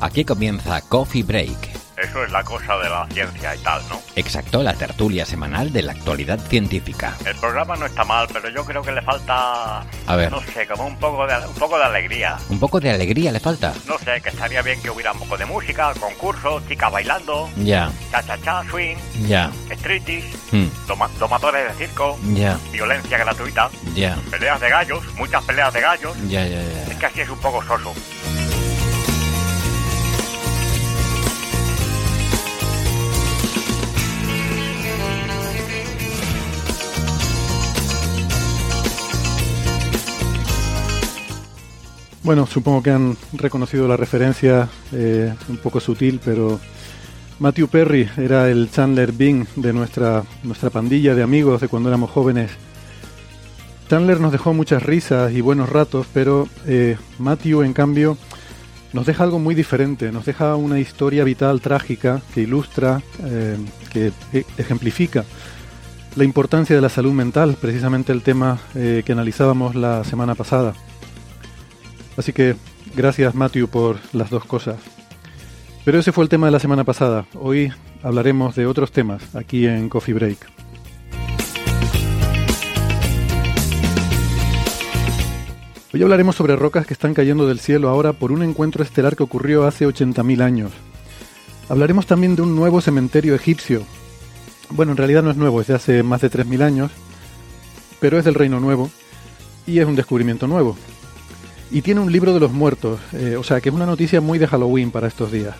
Aquí comienza Coffee Break. Eso es la cosa de la ciencia y tal, ¿no? Exacto, la tertulia semanal de la actualidad científica. El programa no está mal, pero yo creo que le falta... A ver. No sé, como un poco de, un poco de alegría. Un poco de alegría le falta. No sé, que estaría bien que hubiera un poco de música, concurso, chicas bailando, Ya, cha-cha-cha, swing, ya, streetis, hmm, de circo, ya, violencia gratuita, ya, peleas de gallos, muchas peleas de gallos. ya, ya, ya. Es que así es un poco soso. Bueno, supongo que han reconocido la referencia, eh, un poco sutil, pero Matthew Perry era el Chandler Bing de nuestra, nuestra pandilla de amigos de cuando éramos jóvenes. Chandler nos dejó muchas risas y buenos ratos, pero eh, Matthew, en cambio, nos deja algo muy diferente, nos deja una historia vital trágica que ilustra, eh, que e- ejemplifica la importancia de la salud mental, precisamente el tema que analizábamos la semana pasada. Así que gracias Matthew por las dos cosas. Pero ese fue el tema de la semana pasada. Hoy hablaremos de otros temas aquí en Coffee Break. Hoy hablaremos sobre rocas que están cayendo del cielo ahora por un encuentro estelar que ocurrió hace 80.000 años. Hablaremos también de un nuevo cementerio egipcio. Bueno, en realidad no es nuevo, es de hace más de 3.000 años, pero es del Reino Nuevo y es un descubrimiento nuevo. Y tiene un libro de los muertos, eh, o sea que es una noticia muy de Halloween para estos días.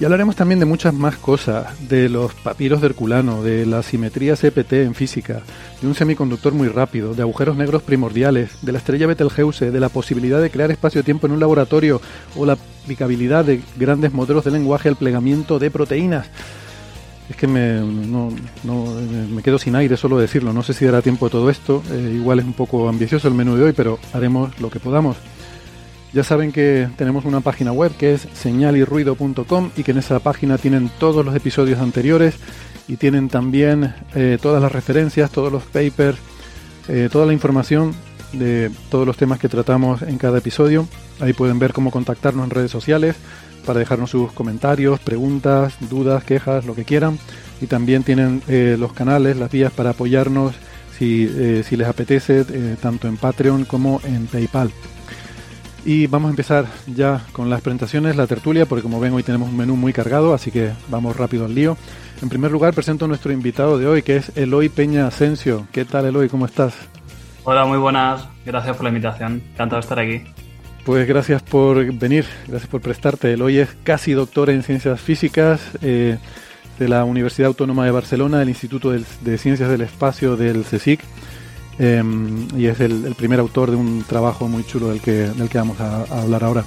Y hablaremos también de muchas más cosas, de los papiros de Herculano, de la simetría CPT en física, de un semiconductor muy rápido, de agujeros negros primordiales, de la estrella Betelgeuse, de la posibilidad de crear espacio-tiempo en un laboratorio o la aplicabilidad de grandes modelos de lenguaje al plegamiento de proteínas. Es que me, me quedo sin aire solo decirlo, no sé si dará tiempo de todo esto, eh, igual es un poco ambicioso el menú de hoy, pero haremos lo que podamos. Ya saben que tenemos una página web que es señalirruido.com y que en esa página tienen todos los episodios anteriores y tienen también eh, todas las referencias, todos los papers, eh, toda la información de todos los temas que tratamos en cada episodio. Ahí pueden ver cómo contactarnos en redes sociales para dejarnos sus comentarios, preguntas, dudas, quejas, lo que quieran. Y también tienen eh, los canales, las vías para apoyarnos si, eh, si les apetece, eh, tanto en Patreon como en PayPal. Y vamos a empezar ya con las presentaciones, la tertulia, porque como ven hoy tenemos un menú muy cargado, así que vamos rápido al lío. En primer lugar presento a nuestro invitado de hoy, que es Eloy Peña Asensio. ¿Qué tal Eloy? ¿Cómo estás? Hola, muy buenas. Gracias por la invitación. Encantado de estar aquí. Pues gracias por venir, gracias por prestarte. Eloy es casi doctor en ciencias físicas eh, de la Universidad Autónoma de Barcelona, del Instituto de Ciencias del Espacio del CSIC. eh, y es el, el primer autor de un trabajo muy chulo del que, del que vamos a, a hablar ahora.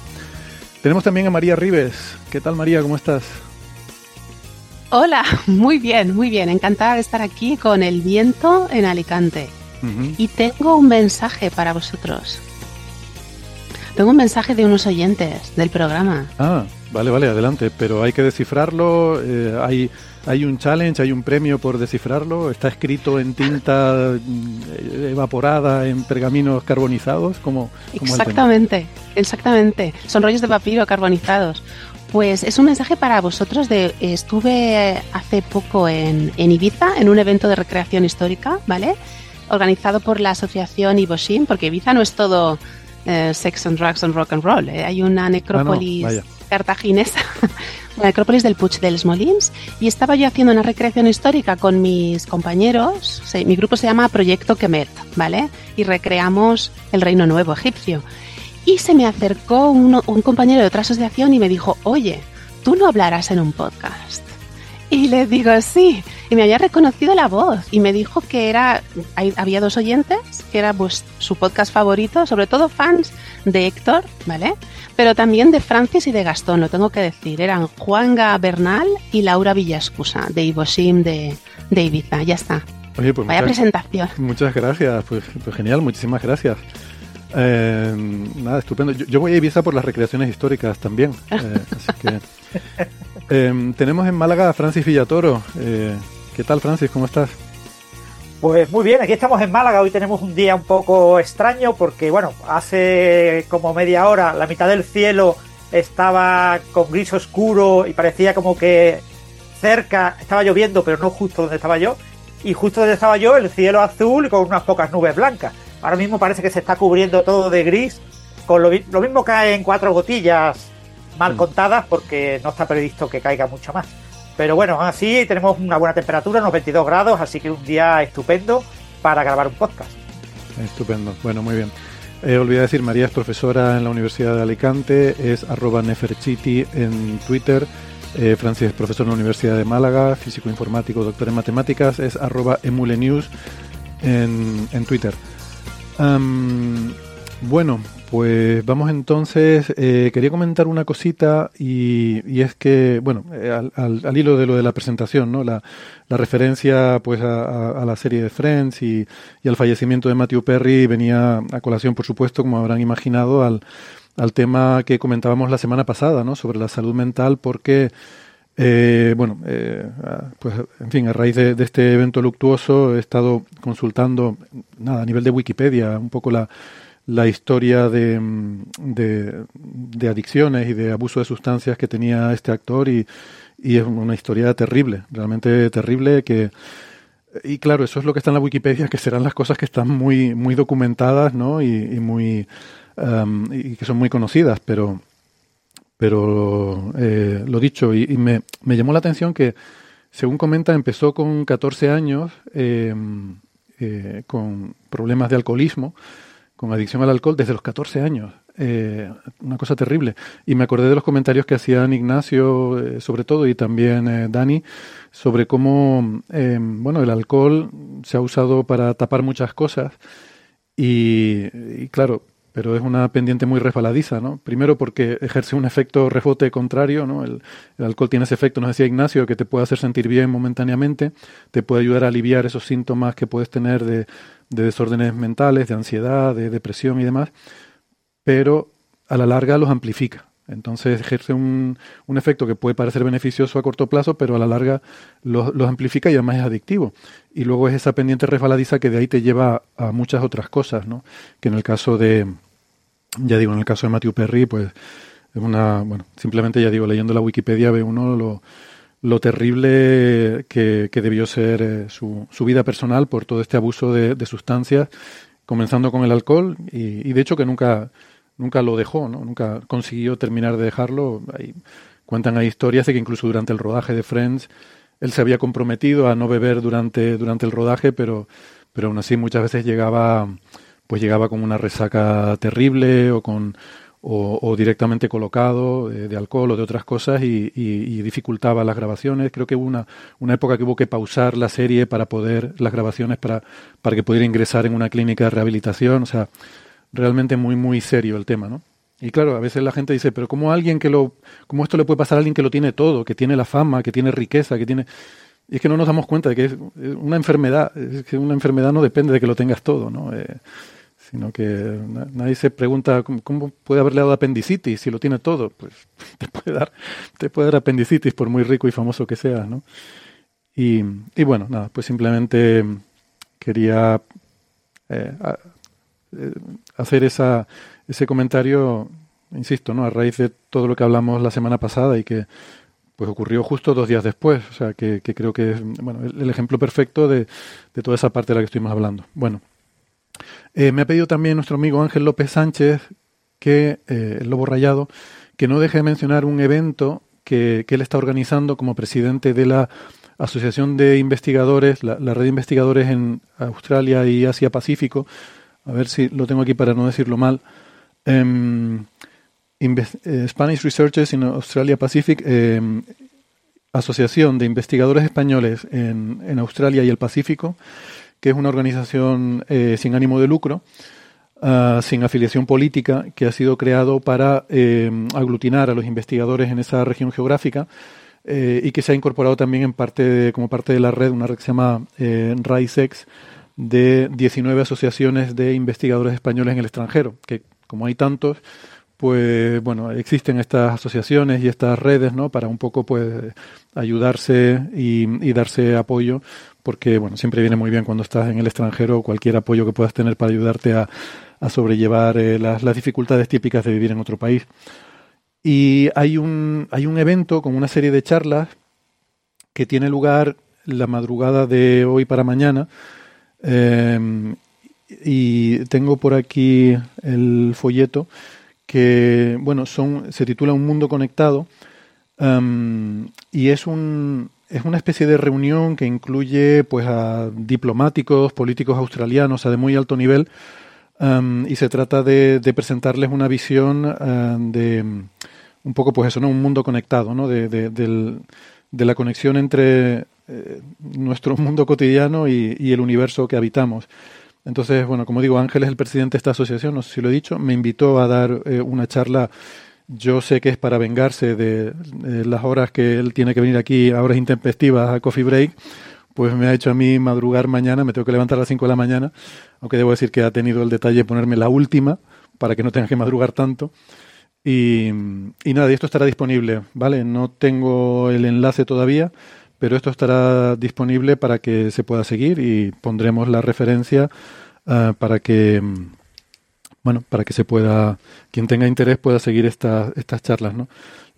Tenemos también a María Rives. ¿Qué tal María? ¿Cómo estás? Hola, muy bien, muy bien. Encantada de estar aquí con el viento en Alicante. Y tengo un mensaje para vosotros. Tengo un mensaje de unos oyentes del programa. Ah, vale, vale, adelante. Pero hay que descifrarlo. eh, hay, hay un challenge, hay un premio por descifrarlo. Está escrito en tinta mm, evaporada, en pergaminos carbonizados. como Exactamente, exactamente. Son rollos de papiro carbonizados. Pues es un mensaje para vosotros de estuve hace poco en, en Ibiza en un evento de recreación histórica, ¿vale? Organizado por la asociación Iboshin, porque Ibiza no es todo eh, sex and drugs and rock and roll. ¿eh? Hay una necrópolis vaya. cartaginesa, la necrópolis del Puig dels Molins, y estaba yo haciendo una recreación histórica con mis compañeros. Mi grupo se llama Proyecto Kemet, ¿vale? Y recreamos el Reino Nuevo egipcio. Y se me acercó uno- un compañero de otra asociación y me dijo, oye, tú no hablarás en un podcast. Y le digo, sí. Y me había reconocido la voz. Y me dijo que era, había dos oyentes, que era pues, su podcast favorito, sobre todo fans de Héctor, ¿vale? Pero también de Francis y de Gastón, lo tengo que decir. Eran Juanga Bernal y Laura Villascusa, de Ivosim de, de Ibiza. Ya está. Oye, pues Vaya presentación. Muchas gracias, pues, pues genial, muchísimas gracias. Eh, nada, estupendo. Yo, voy a Ibiza por las recreaciones históricas también. Eh, así que, eh, tenemos en Málaga a Francis Villatoro. ¿Qué tal, Francis? ¿Cómo estás? Pues muy bien, aquí estamos en Málaga. Hoy tenemos un día un poco extraño porque, bueno, hace como media hora la mitad del cielo estaba con gris oscuro y parecía como que cerca estaba lloviendo, pero no justo donde estaba yo. Y justo donde estaba yo, el cielo azul con unas pocas nubes blancas. Ahora mismo parece que se está cubriendo todo de gris. Con lo, mismo cae en cuatro gotillas mal mm. contadas porque no está previsto que caiga mucho más. Pero bueno, así tenemos una buena temperatura, unos 22 grados, así que un día estupendo para grabar un podcast. Estupendo, bueno, muy bien. Eh, olvidé decir, María es profesora en la Universidad de Alicante, es arroba neferchiti en Twitter. Eh, Francis es profesor en la Universidad de Málaga, físico informático, doctor en matemáticas, es arroba emulenews en, en Twitter bueno, pues vamos entonces. Eh, quería comentar una cosita y, es que, bueno, eh, al, hilo de lo de la presentación, ¿no? La, referencia pues a, la serie de Friends y, al fallecimiento de Matthew Perry venía a colación, por supuesto, como habrán imaginado, al, al tema que comentábamos la semana pasada, ¿no? Sobre la salud mental, porque eh, bueno, eh, pues en fin, a raíz de, este evento luctuoso he estado consultando, nada, a nivel de Wikipedia, un poco la, la historia de, de, adicciones y de abuso de sustancias que tenía este actor y, y, es una historia terrible, realmente terrible que... Y claro, eso es lo que está en la Wikipedia, que serán las cosas que están muy, muy documentadas, ¿no? Y, muy... Um, y que son muy conocidas, pero pero eh, lo dicho, y, me, me, llamó la atención que, según comenta, empezó con 14 años em, eh, con problemas de alcoholismo, con adicción al alcohol desde los 14 años. Eh, una cosa terrible. Y me acordé de los comentarios que hacían Ignacio, sobre todo, y también Dani, sobre cómo, em, bueno, el alcohol se ha usado para tapar muchas cosas. Y, claro, pero es una pendiente muy resbaladiza, ¿no? Primero porque ejerce un efecto rebote contrario, ¿no? El, alcohol tiene ese efecto, nos decía Ignacio, que te puede hacer sentir bien momentáneamente, te puede ayudar a aliviar esos síntomas que puedes tener de, desórdenes mentales, de ansiedad, de depresión y demás, pero a la larga los amplifica. Entonces ejerce un, un, efecto que puede parecer beneficioso a corto plazo, pero a la larga los, los, amplifica y además es adictivo. Y luego es esa pendiente resbaladiza que de ahí te lleva a muchas otras cosas, ¿no? Que en el caso de, ya digo, en el caso de Matthew Perry, pues es una, bueno, simplemente ya digo, leyendo la Wikipedia ve uno lo, lo terrible que, que debió ser eh, su, su, vida personal por todo este abuso de, de sustancias, comenzando con el alcohol y, y, de hecho que nunca, nunca lo dejó, ¿no? nunca consiguió terminar de dejarlo. Cuentan ahí historias de que incluso durante el rodaje de Friends él se había comprometido a no beber durante, durante el rodaje, pero, pero aún así muchas veces llegaba pues llegaba con una resaca terrible o con o, directamente colocado de, alcohol o de otras cosas y, dificultaba las grabaciones. Creo que hubo una, una época que hubo que pausar la serie para poder, las grabaciones para, para que pudiera ingresar en una clínica de rehabilitación. O sea, realmente muy, muy serio el tema, ¿no? Y claro, a veces la gente dice, pero ¿cómo alguien que lo, cómo esto le puede pasar a alguien que lo tiene todo, que tiene la fama, que tiene riqueza, que tiene... Y es que no nos damos cuenta de que es una enfermedad, es que una enfermedad no depende de que lo tengas todo, ¿no? Eh, sino que nadie se pregunta ¿cómo, puede haberle dado apendicitis si lo tiene todo. Pues te puede dar, te puede dar apendicitis por muy rico y famoso que seas, ¿no? Y, y bueno, nada, pues simplemente quería eh, eh, hacer esa, ese comentario, insisto, ¿no? A raíz de todo lo que hablamos la semana pasada y que pues ocurrió justo dos días después, o sea que, que creo que es bueno, el, el ejemplo perfecto de, de toda esa parte de la que estuvimos hablando. Bueno, eh, me ha pedido también nuestro amigo Ángel López Sánchez, que eh, el Lobo Rayado, que no deje de mencionar un evento que, él está organizando como presidente de la Asociación de Investigadores, la, red de investigadores en Australia y Asia Pacífico. A ver si lo tengo aquí para no decirlo mal. Em, Spanish Researchers in Australia Pacific, Asociación de Investigadores Españoles en, en, Australia y el Pacífico, que es una organización sin ánimo de lucro, uh, sin afiliación política, que ha sido creado para aglutinar a los investigadores en esa región geográfica eh, y que se ha incorporado también en parte como parte de la red, una red que se llama eh, RAISEX, de 19 asociaciones de investigadores españoles en el extranjero, que como hay tantos, pues bueno, existen estas asociaciones y estas redes, ¿no? Para un poco, pues, ayudarse y, darse apoyo, porque, bueno, siempre viene muy bien cuando estás en el extranjero cualquier apoyo que puedas tener para ayudarte a, sobrellevar eh, las, las dificultades típicas de vivir en otro país. Y hay un, hay un evento con una serie de charlas que tiene lugar la madrugada de hoy para mañana. Em, y tengo por aquí el folleto que, bueno, son, se titula Un mundo conectado. Em, y es un, es una especie de reunión que incluye pues a diplomáticos, políticos australianos a de muy alto nivel em, y se trata de, de presentarles una visión de un poco pues eso, ¿no? Un mundo conectado, ¿no? De, de, la conexión entre eh, nuestro mundo cotidiano y, el universo que habitamos. Entonces, bueno, como digo, Ángel es el presidente de esta asociación, no sé si lo he dicho, me invitó a dar eh, una charla, yo sé que es para vengarse de, las horas que él tiene que venir aquí, a horas intempestivas, a Coffee Break, pues me ha hecho a mí madrugar mañana, me tengo que levantar a las 5 de la mañana, aunque debo decir que ha tenido el detalle de ponerme la última, para que no tenga que madrugar tanto. Y, nada, y esto estará disponible, ¿vale? No tengo el enlace todavía, pero esto estará disponible para que se pueda seguir y pondremos la referencia ah, para que, bueno, para que se pueda, quien tenga interés pueda seguir estas estas charlas, ¿no?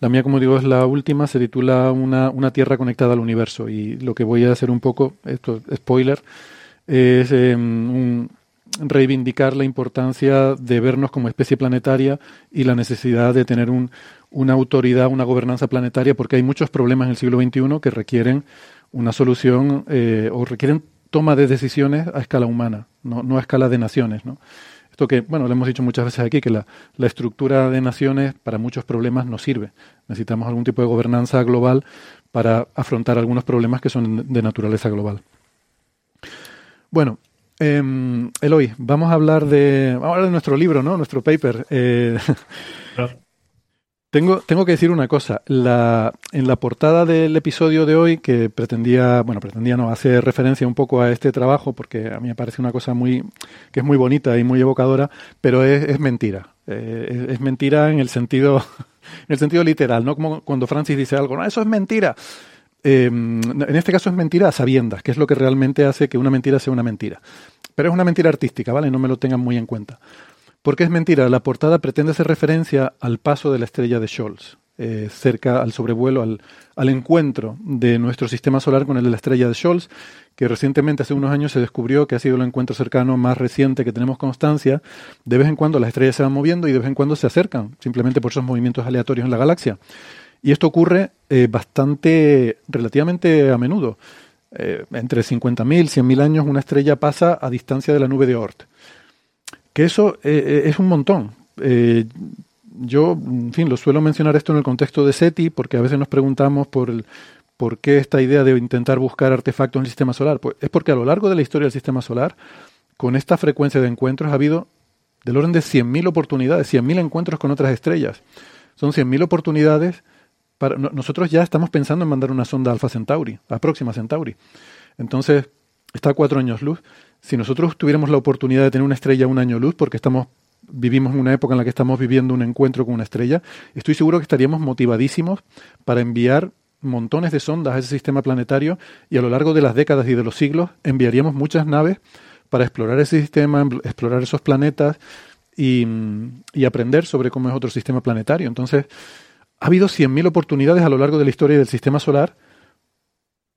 La mía, como digo, es la última, se titula una, una Tierra conectada al universo y lo que voy a hacer un poco, esto spoiler, es em, un, reivindicar la importancia de vernos como especie planetaria y la necesidad de tener un, una autoridad, una gobernanza planetaria, porque hay muchos problemas en el siglo XXI que requieren una solución eh, o requieren toma de decisiones a escala humana, no, no, a escala de naciones. ¿no? Esto que, bueno, lo hemos dicho muchas veces aquí, que la, la estructura de naciones para muchos problemas no sirve. Necesitamos algún tipo de gobernanza global para afrontar algunos problemas que son de naturaleza global. Bueno, eh, Eloy, vamos a hablar de, vamos a hablar de nuestro libro, ¿no? Nuestro paper. Eh, tengo, tengo que decir una cosa. En la portada del episodio de hoy, que pretendía, bueno, pretendía no hacer referencia un poco a este trabajo, porque a mí me parece una cosa muy, que es muy bonita y muy evocadora, pero es, mentira. Eh, es, mentira en el sentido, en el sentido literal, ¿no? Como cuando Francis dice algo, no, eso es mentira. Em, en este caso es mentira a sabiendas, que es lo que realmente hace que una mentira sea una mentira. Pero es una mentira artística, ¿vale? No me lo tengan muy en cuenta. ¿Por qué es mentira? La portada pretende hacer referencia al paso de la estrella de Scholz, eh, cerca al sobrevuelo, al, al, encuentro de nuestro sistema solar con el de la estrella de Scholz, que recientemente, hace unos años, se descubrió que ha sido el encuentro cercano más reciente que tenemos constancia. De vez en cuando las estrellas se van moviendo y de vez en cuando se acercan, simplemente por esos movimientos aleatorios en la galaxia. Y esto ocurre eh, bastante, relativamente a menudo. Eh, entre 50.000 y 100.000 años una estrella pasa a distancia de la nube de Oort. Que eso eh, es un montón. yo, en fin, lo suelo mencionar esto en el contexto de SETI porque a veces nos preguntamos por, el, por qué esta idea de intentar buscar artefactos en el sistema solar. Pues es porque a lo largo de la historia del sistema solar, con esta frecuencia de encuentros, ha habido del orden de 100.000 oportunidades, 100.000 encuentros con otras estrellas. Son 100.000 oportunidades nosotros ya estamos pensando en mandar una sonda Alpha Centauri, a Próxima Centauri. Entonces, está a cuatro años luz. Si nosotros tuviéramos la oportunidad de tener una estrella un año luz, porque estamos vivimos en una época en la que estamos viviendo un encuentro con una estrella, estoy seguro que estaríamos motivadísimos para enviar montones de sondas a ese sistema planetario y a lo largo de las décadas y de los siglos enviaríamos muchas naves para explorar ese sistema, explorar esos planetas y, y aprender sobre cómo es otro sistema planetario. Entonces, ha habido 100.000 oportunidades a lo largo de la historia del sistema solar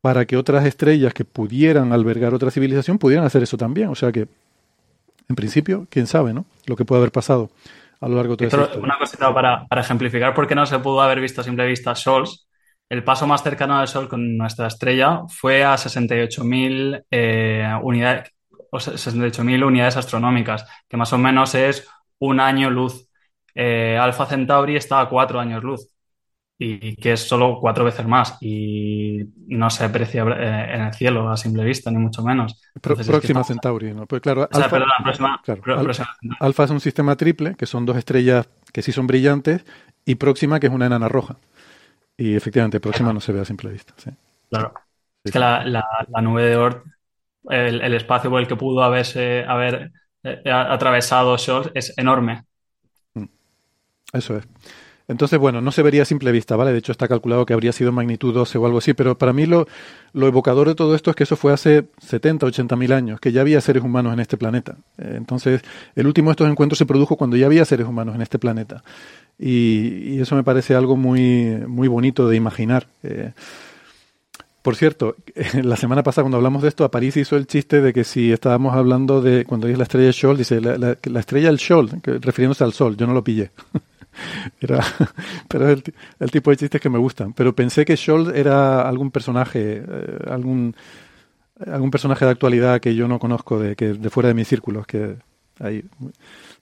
para que otras estrellas que pudieran albergar otra civilización pudieran hacer eso también. O sea que, en principio, quién sabe, ¿no? Lo que puede haber pasado a lo largo de toda esa Una cosita para, ejemplificar por qué no se pudo haber visto a simple vista Sols. El paso más cercano al Sol con nuestra estrella fue a 68.000 eh, unidades, o 68.000 unidades astronómicas, que más o menos es un año luz eh, Alpha Centauri está a cuatro años luz y que es solo cuatro veces más y no se aprecia eh, en el cielo a simple vista, ni mucho menos. próxima Centauri, ¿no? Pues claro, Alfa, es un sistema triple, que son dos estrellas que sí son brillantes, y Próxima, que es una enana roja. Y efectivamente, Próxima no se ve a simple vista. Claro. es que la, nube de Oort, el, espacio por el que pudo haberse, haber eh, atravesado Scholz es enorme. Mm. Eso es. Entonces, bueno, no se vería a simple vista, ¿vale? De hecho, está calculado que habría sido magnitud 12 o algo así, pero para mí lo, lo evocador de todo esto es que eso fue hace 70, 80 mil años, que ya había seres humanos en este planeta. Eh, entonces, el último de estos encuentros se produjo cuando ya había seres humanos en este planeta. Y, eso me parece algo muy, muy bonito de imaginar. Eh, por cierto, la semana pasada cuando hablamos de esto, a París hizo el chiste de que si estábamos hablando de, cuando dice la estrella del Sol, dice la, la estrella del Sol, refiriéndose al Sol, yo no lo pillé. Era, pero es el, tipo de chistes que me gustan. Pero pensé que Scholz era algún personaje, eh, algún, algún personaje de actualidad que yo no conozco, de, que, de fuera de mis círculos, que ahí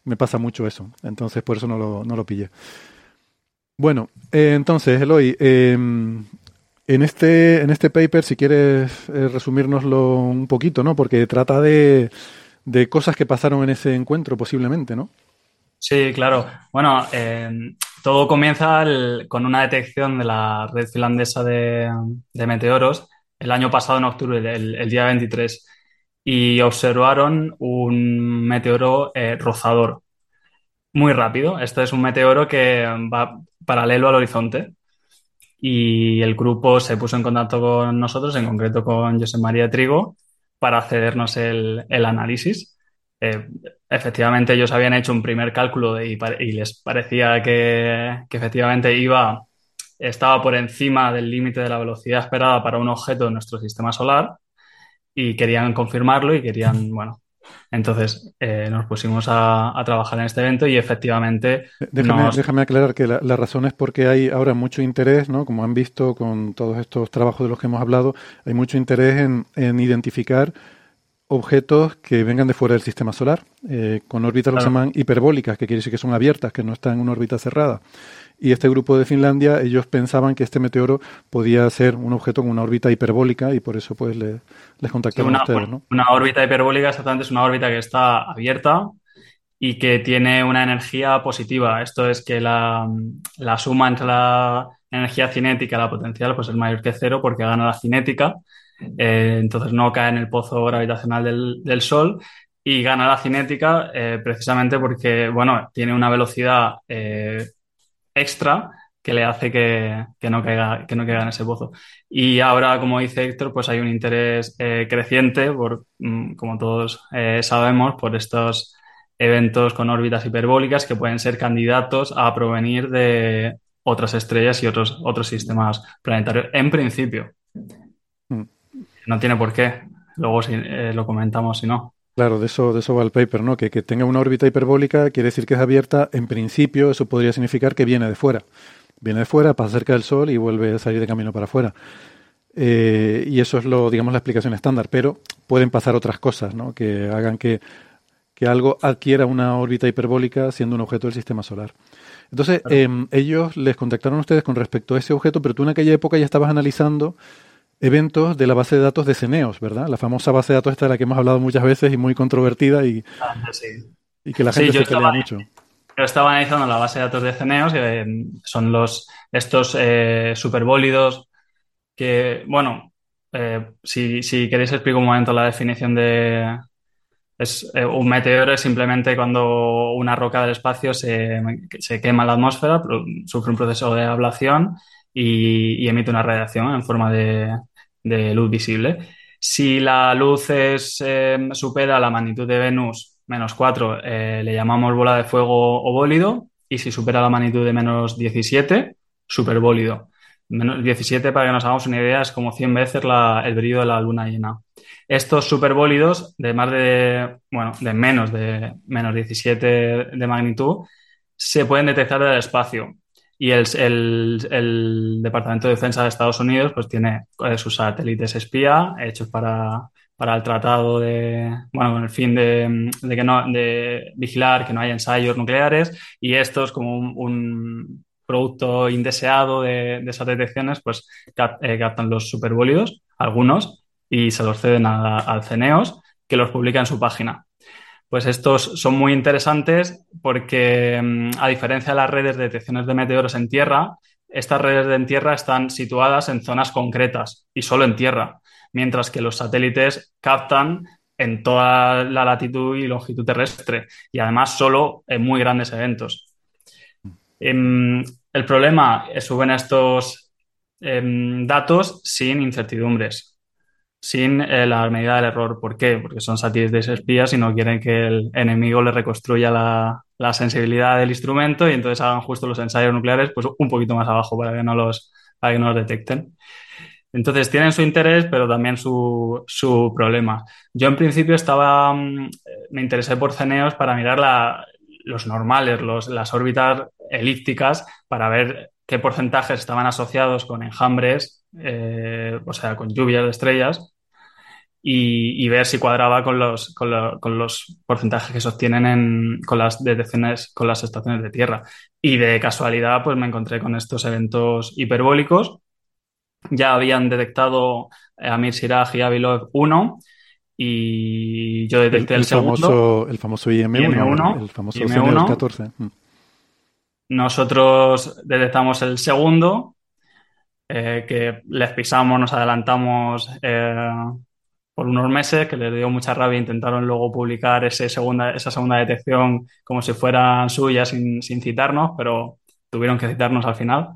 me pasa mucho eso. Entonces por eso no lo, no lo pillé. Bueno, eh, entonces, Eloy, em, en, este, en este paper, si quieres eh, resumírnoslo un poquito, ¿no? Porque trata de, de cosas que pasaron en ese encuentro, posiblemente, ¿no? Sí, claro. Bueno, eh, todo comienza con una detección de la red finlandesa de, meteoros el año pasado, en octubre, el, día 23, y observaron un meteoro eh, rozador muy rápido. Este es un meteoro que va paralelo al horizonte. Y el grupo se puso en contacto con nosotros, en concreto con José María Trigo, para cedernos el análisis. Eh, efectivamente ellos habían hecho un primer cálculo y, les parecía que, efectivamente iba, estaba por encima del límite de la velocidad esperada para un objeto de nuestro sistema solar y querían confirmarlo y querían, bueno, entonces eh, nos pusimos a, trabajar en este evento y efectivamente... Déjame, aclarar que la, razón es porque hay ahora mucho interés, ¿no? Como han visto con todos estos trabajos de los que hemos hablado, hay mucho interés en, en identificar objetos que vengan de fuera del sistema solar, eh, con órbitas que se llaman hiperbólicas, que quiere decir que son abiertas, que no están en una órbita cerrada. Y este grupo de Finlandia, ellos pensaban que este meteoro podía ser un objeto con una órbita hiperbólica y por eso pues les contactaron a ustedes. ¿no? Una órbita hiperbólica exactamente es una órbita que está abierta y que tiene una energía positiva. Esto es que la, la suma entre la energía cinética y la potencial pues es mayor que cero porque gana la cinética eh, entonces no cae en el pozo gravitacional del, Sol y gana la cinética eh, precisamente porque, bueno, tiene una velocidad eh, extra que le hace que, no caiga, que no caiga en ese pozo. Y ahora, como dice Héctor, pues hay un interés creciente, por, mm, como todos sabemos, por estos eventos con órbitas hiperbólicas que pueden ser candidatos a provenir de otras estrellas y otros, otros sistemas planetarios, en principio. No tiene por qué. Luego si, eh, lo comentamos si no. Claro, de eso, de eso va el paper, ¿no? Que, que tenga una órbita hiperbólica quiere decir que es abierta. En principio, eso podría significar que viene de fuera. Viene de fuera, pasa cerca del Sol y vuelve a salir de camino para afuera. Eh, y eso es lo, digamos, la explicación estándar. Pero pueden pasar otras cosas, ¿no? Que hagan que, que algo adquiera una órbita hiperbólica siendo un objeto del sistema solar. Entonces, em, ellos les contactaron a ustedes con respecto a ese objeto, pero tú en aquella época ya estabas analizando eventos de la base de datos de Ceneos, ¿verdad? La famosa base de datos esta de la que hemos hablado muchas veces y muy controvertida y, ah, y que la gente se pelea mucho. Yo estaba analizando la base de datos de Ceneos, que son los estos eh, superbólidos que, bueno, eh, si, si, queréis explico un momento la definición de... Es, eh, un meteoro es simplemente cuando una roca del espacio se, se quema en la atmósfera, sufre un proceso de ablación y, emite una radiación en forma de, luz visible. Si la luz es, em, supera la magnitud de Venus menos 4, eh, le llamamos bola de fuego o bólido, y si supera la magnitud de menos 17, superbólido. Menos 17, para que nos hagamos una idea, es como 100 veces el brillo de la luna llena. Estos superbólidos de más de, bueno, de menos de menos 17 de magnitud se pueden detectar del espacio Y el, el, el, Departamento de Defensa de Estados Unidos pues tiene eh, sus satélites espía hechos para, para el tratado de, bueno, con el fin de, de, que no, de vigilar que no haya ensayos nucleares y estos como un, producto indeseado de, de, esas detecciones pues cap, eh, captan los superbólidos, algunos, y se los ceden a, al CENEOS que los publica en su página. Pues estos son muy interesantes porque, mm, a diferencia de las redes de detecciones de meteoros en tierra, estas redes de en tierra están situadas en zonas concretas y solo en tierra, mientras que los satélites captan en toda la latitud y longitud terrestre y además solo en muy grandes eventos. Em, el problema es suben estos em, datos sin incertidumbres sin eh, la medida del error. ¿Por qué? Porque son satélites espías y no quieren que el enemigo le reconstruya la, la, sensibilidad del instrumento y entonces hagan justo los ensayos nucleares pues un poquito más abajo para que no los, que no los detecten. Entonces tienen su interés, pero también su, su problema. Yo en principio estaba, mm, me interesé por ceneos para mirar la, los normales, los, las órbitas elípticas, para ver qué porcentajes estaban asociados con enjambres, eh, o sea, con lluvias de estrellas, y, y ver si cuadraba con los, con, lo, con los, porcentajes que se obtienen en, con las detecciones, con las estaciones de tierra. Y de casualidad, pues me encontré con estos eventos hiperbólicos. Ya habían detectado a Mir Siraj y Avilov 1 y yo detecté el, el, el segundo. Famoso, el famoso IM1, IM1 el famoso IM1. 14. Nosotros detectamos el segundo, eh, que les pisamos, nos adelantamos eh, por unos meses, que les dio mucha rabia. Intentaron luego publicar ese segunda, esa segunda detección como si fueran suyas sin, sin citarnos, pero tuvieron que citarnos al final.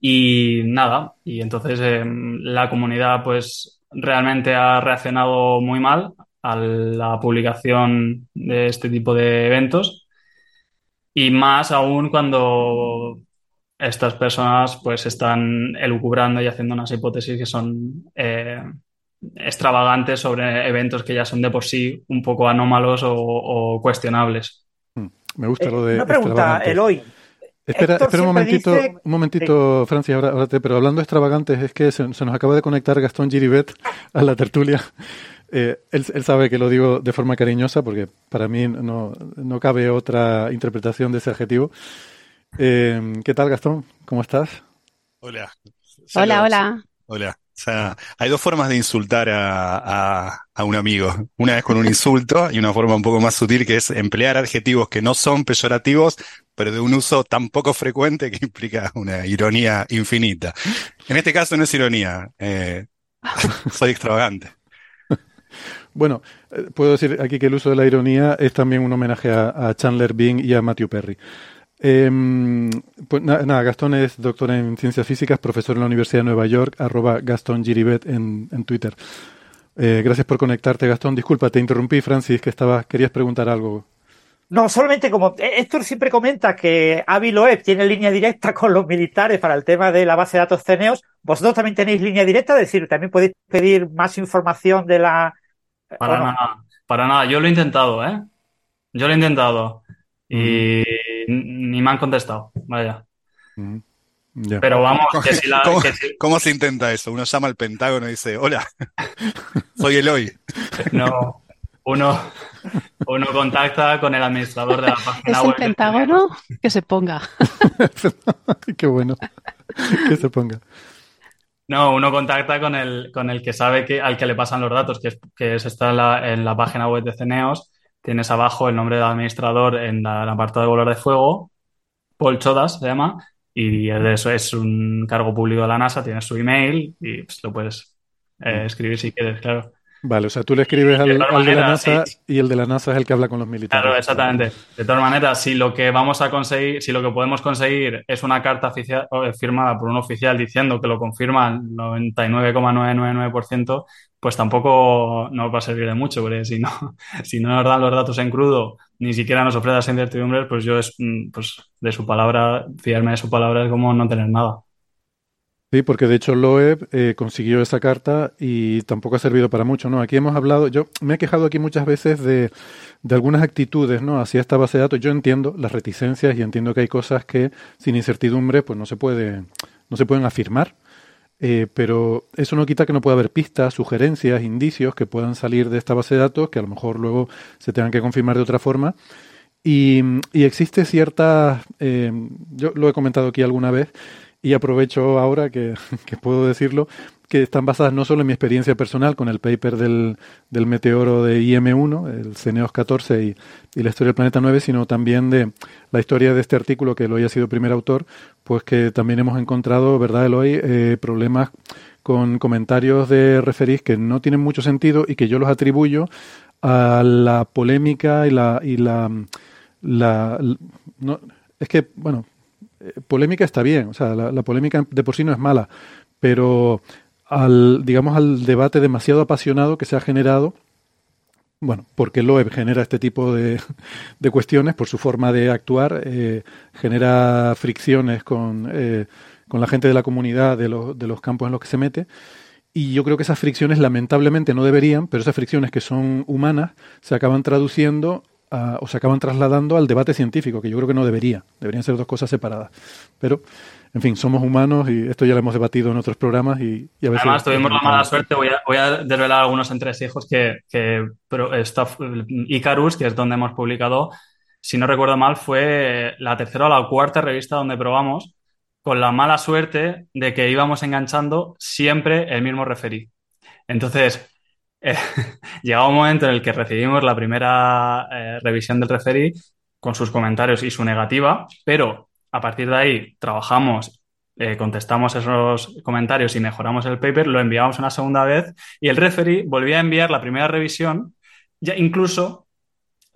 Y nada, y entonces eh, la comunidad pues realmente ha reaccionado muy mal a la publicación de este tipo de eventos y más aún cuando estas personas pues están elucubrando y haciendo unas hipótesis que son eh, extravagantes sobre eventos que ya son de por sí un poco anómalos o, o cuestionables. Hmm. Me gusta lo de. Una pregunta, Eloy. Espera, espera un momentito, dice... un momentito, Francia, ahora, ahora te, pero hablando de extravagantes, es que se, se, nos acaba de conectar Gastón Giribet a la tertulia. Eh, él, él, sabe que lo digo de forma cariñosa porque para mí no, no cabe otra interpretación de ese adjetivo. Eh, ¿Qué tal, Gastón? ¿Cómo estás? Hola. Hola, hola. Hola. O sea, hay dos formas de insultar a, a, a, un amigo. Una es con un insulto y una forma un poco más sutil que es emplear adjetivos que no son peyorativos, pero de un uso tan poco frecuente que implica una ironía infinita. En este caso no es ironía, eh, soy extravagante. Bueno, puedo decir aquí que el uso de la ironía es también un homenaje a, a Chandler Bing y a Matthew Perry. Eh, pues nada, nada, Gastón es doctor en ciencias físicas, profesor en la Universidad de Nueva York, arroba Gastón Giribet en, en Twitter. Eh, gracias por conectarte, Gastón. Disculpa, te interrumpí, Francis, que estaba, querías preguntar algo. No, solamente como Héctor siempre comenta que Avi Loeb tiene línea directa con los militares para el tema de la base de datos CENEOS, vosotros también tenéis línea directa, es decir, también podéis pedir más información de la... Para bueno. nada, para nada. Yo lo he intentado, ¿eh? Yo lo he intentado. Y mm. Ni me han contestado, vaya. Mm. Yeah. Pero vamos, que si la, ¿Cómo, que si... ¿Cómo, se intenta eso? Uno llama al Pentágono y dice, hola, soy Eloy. No, uno, uno contacta con el administrador de la página ¿Es web. el Pentágono? Que se ponga. Qué bueno. Que se ponga. No, uno contacta con el, con el que sabe que, al que le pasan los datos, que, es, que es está en la, en la página web de Ceneos. Tienes abajo el nombre del administrador en la, el apartado de bolas de fuego. Paul Chodas se llama. Y eso es un cargo público de la NASA, tienes su email y pues, lo puedes eh, escribir si quieres, claro. Vale, o sea, tú le escribes al, de, al de la NASA sí. y el de la NASA es el que habla con los militares. Claro, exactamente. De todas maneras, si lo que vamos a conseguir, si lo que podemos conseguir es una carta oficial, firmada por un oficial diciendo que lo confirma el 99,999%, pues tampoco nos va a servir de mucho, porque si no, si no nos dan los datos en crudo, ni siquiera nos ofrece las incertidumbres, pues yo es, pues de su palabra, fiarme de su palabra es como no tener nada. Sí, porque de hecho Loeb eh, consiguió esa carta y tampoco ha servido para mucho, ¿no? Aquí hemos hablado, yo me he quejado aquí muchas veces de, de algunas actitudes, ¿no? Hacia esta base de datos. Yo entiendo las reticencias y entiendo que hay cosas que sin incertidumbre, pues no se puede, no se pueden afirmar. Eh, pero eso no quita que no pueda haber pistas, sugerencias, indicios que puedan salir de esta base de datos, que a lo mejor luego se tengan que confirmar de otra forma. Y, existe cierta, eh, yo lo he comentado aquí alguna vez, y aprovecho ahora que, puedo decirlo, que están basadas no solo en mi experiencia personal con el paper del, del meteoro de IM1, el Ceneos 14 y, y, la historia del planeta 9, sino también de la historia de este artículo que Eloy ha sido primer autor, pues que también hemos encontrado, ¿verdad, Eloy?, eh, problemas con comentarios de referís que no tienen mucho sentido y que yo los atribuyo a la polémica y la... Y la, no, es que, bueno, polémica está bien, o sea, la, polémica de por sí no es mala, pero al, digamos, al debate demasiado apasionado que se ha generado, bueno, porque Loeb genera este tipo de, de cuestiones por su forma de actuar, eh, genera fricciones con, eh, con la gente de la comunidad de, lo, de los campos en los que se mete. Y yo creo que esas fricciones lamentablemente no deberían, pero esas fricciones que son humanas se acaban traduciendo a, o se acaban trasladando al debate científico, que yo creo que no debería. Deberían ser dos cosas separadas. Pero, en fin, somos humanos y esto ya lo hemos debatido en otros programas. Y, y a veces Además, tuvimos la mala suerte, voy a, voy a desvelar algunos entresijos que, que está, Icarus, que es donde hemos publicado, si no recuerdo mal, fue la tercera o la cuarta revista donde probamos con la mala suerte de que íbamos enganchando siempre el mismo referí. Entonces, eh, llegaba un momento en el que recibimos la primera eh, revisión del referí con sus comentarios y su negativa, pero a partir de ahí trabajamos, eh, contestamos esos comentarios y mejoramos el paper, lo enviamos una segunda vez y el referee volvía a enviar la primera revisión, ya incluso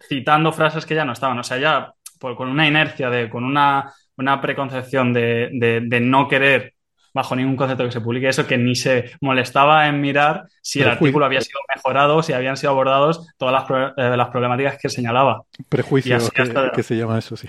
citando frases que ya no estaban, o sea, ya por, con una inercia, de, con una una preconcepción de, de, de, no querer, bajo ningún concepto que se publique eso, que ni se molestaba en mirar si el artículo había sido mejorado, si habían sido abordados todas las, eh, las problemáticas que señalaba. Prejuicio, que, hasta... que, se llama eso, sí.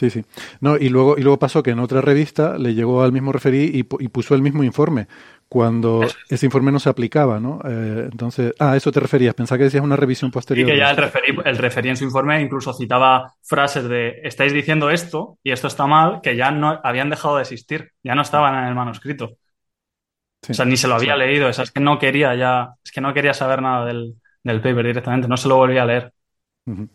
Sí, sí. No, y luego, y luego pasó que en otra revista le llegó al mismo referí y, y puso el mismo informe, cuando ese informe no se aplicaba, ¿no? Eh, entonces, ah, eso te referías, pensaba que decías una revisión posterior. Y que ya el referí, el referí en su informe incluso citaba frases de estáis diciendo esto y esto está mal, que ya no habían dejado de existir, ya no estaban en el manuscrito. Sí, o sea, ni se lo había sí. leído, o sea, es que no quería ya, es que no quería saber nada del, del paper directamente, no se lo volvía a leer. Uh -huh.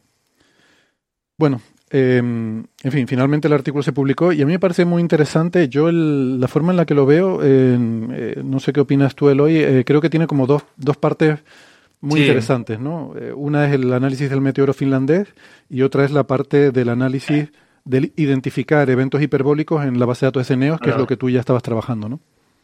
Bueno, eh, en fin, finalmente el artículo se publicó y a mí me parece muy interesante. Yo, el, la forma en la que lo veo, eh, eh, no sé qué opinas tú, Eloy, eh, creo que tiene como dos, dos partes muy sí. interesantes, ¿no? Eh, una es el análisis del meteoro finlandés y otra es la parte del análisis de identificar eventos hiperbólicos en la base de datos de Ceneos, que claro. es lo que tú ya estabas trabajando, ¿no?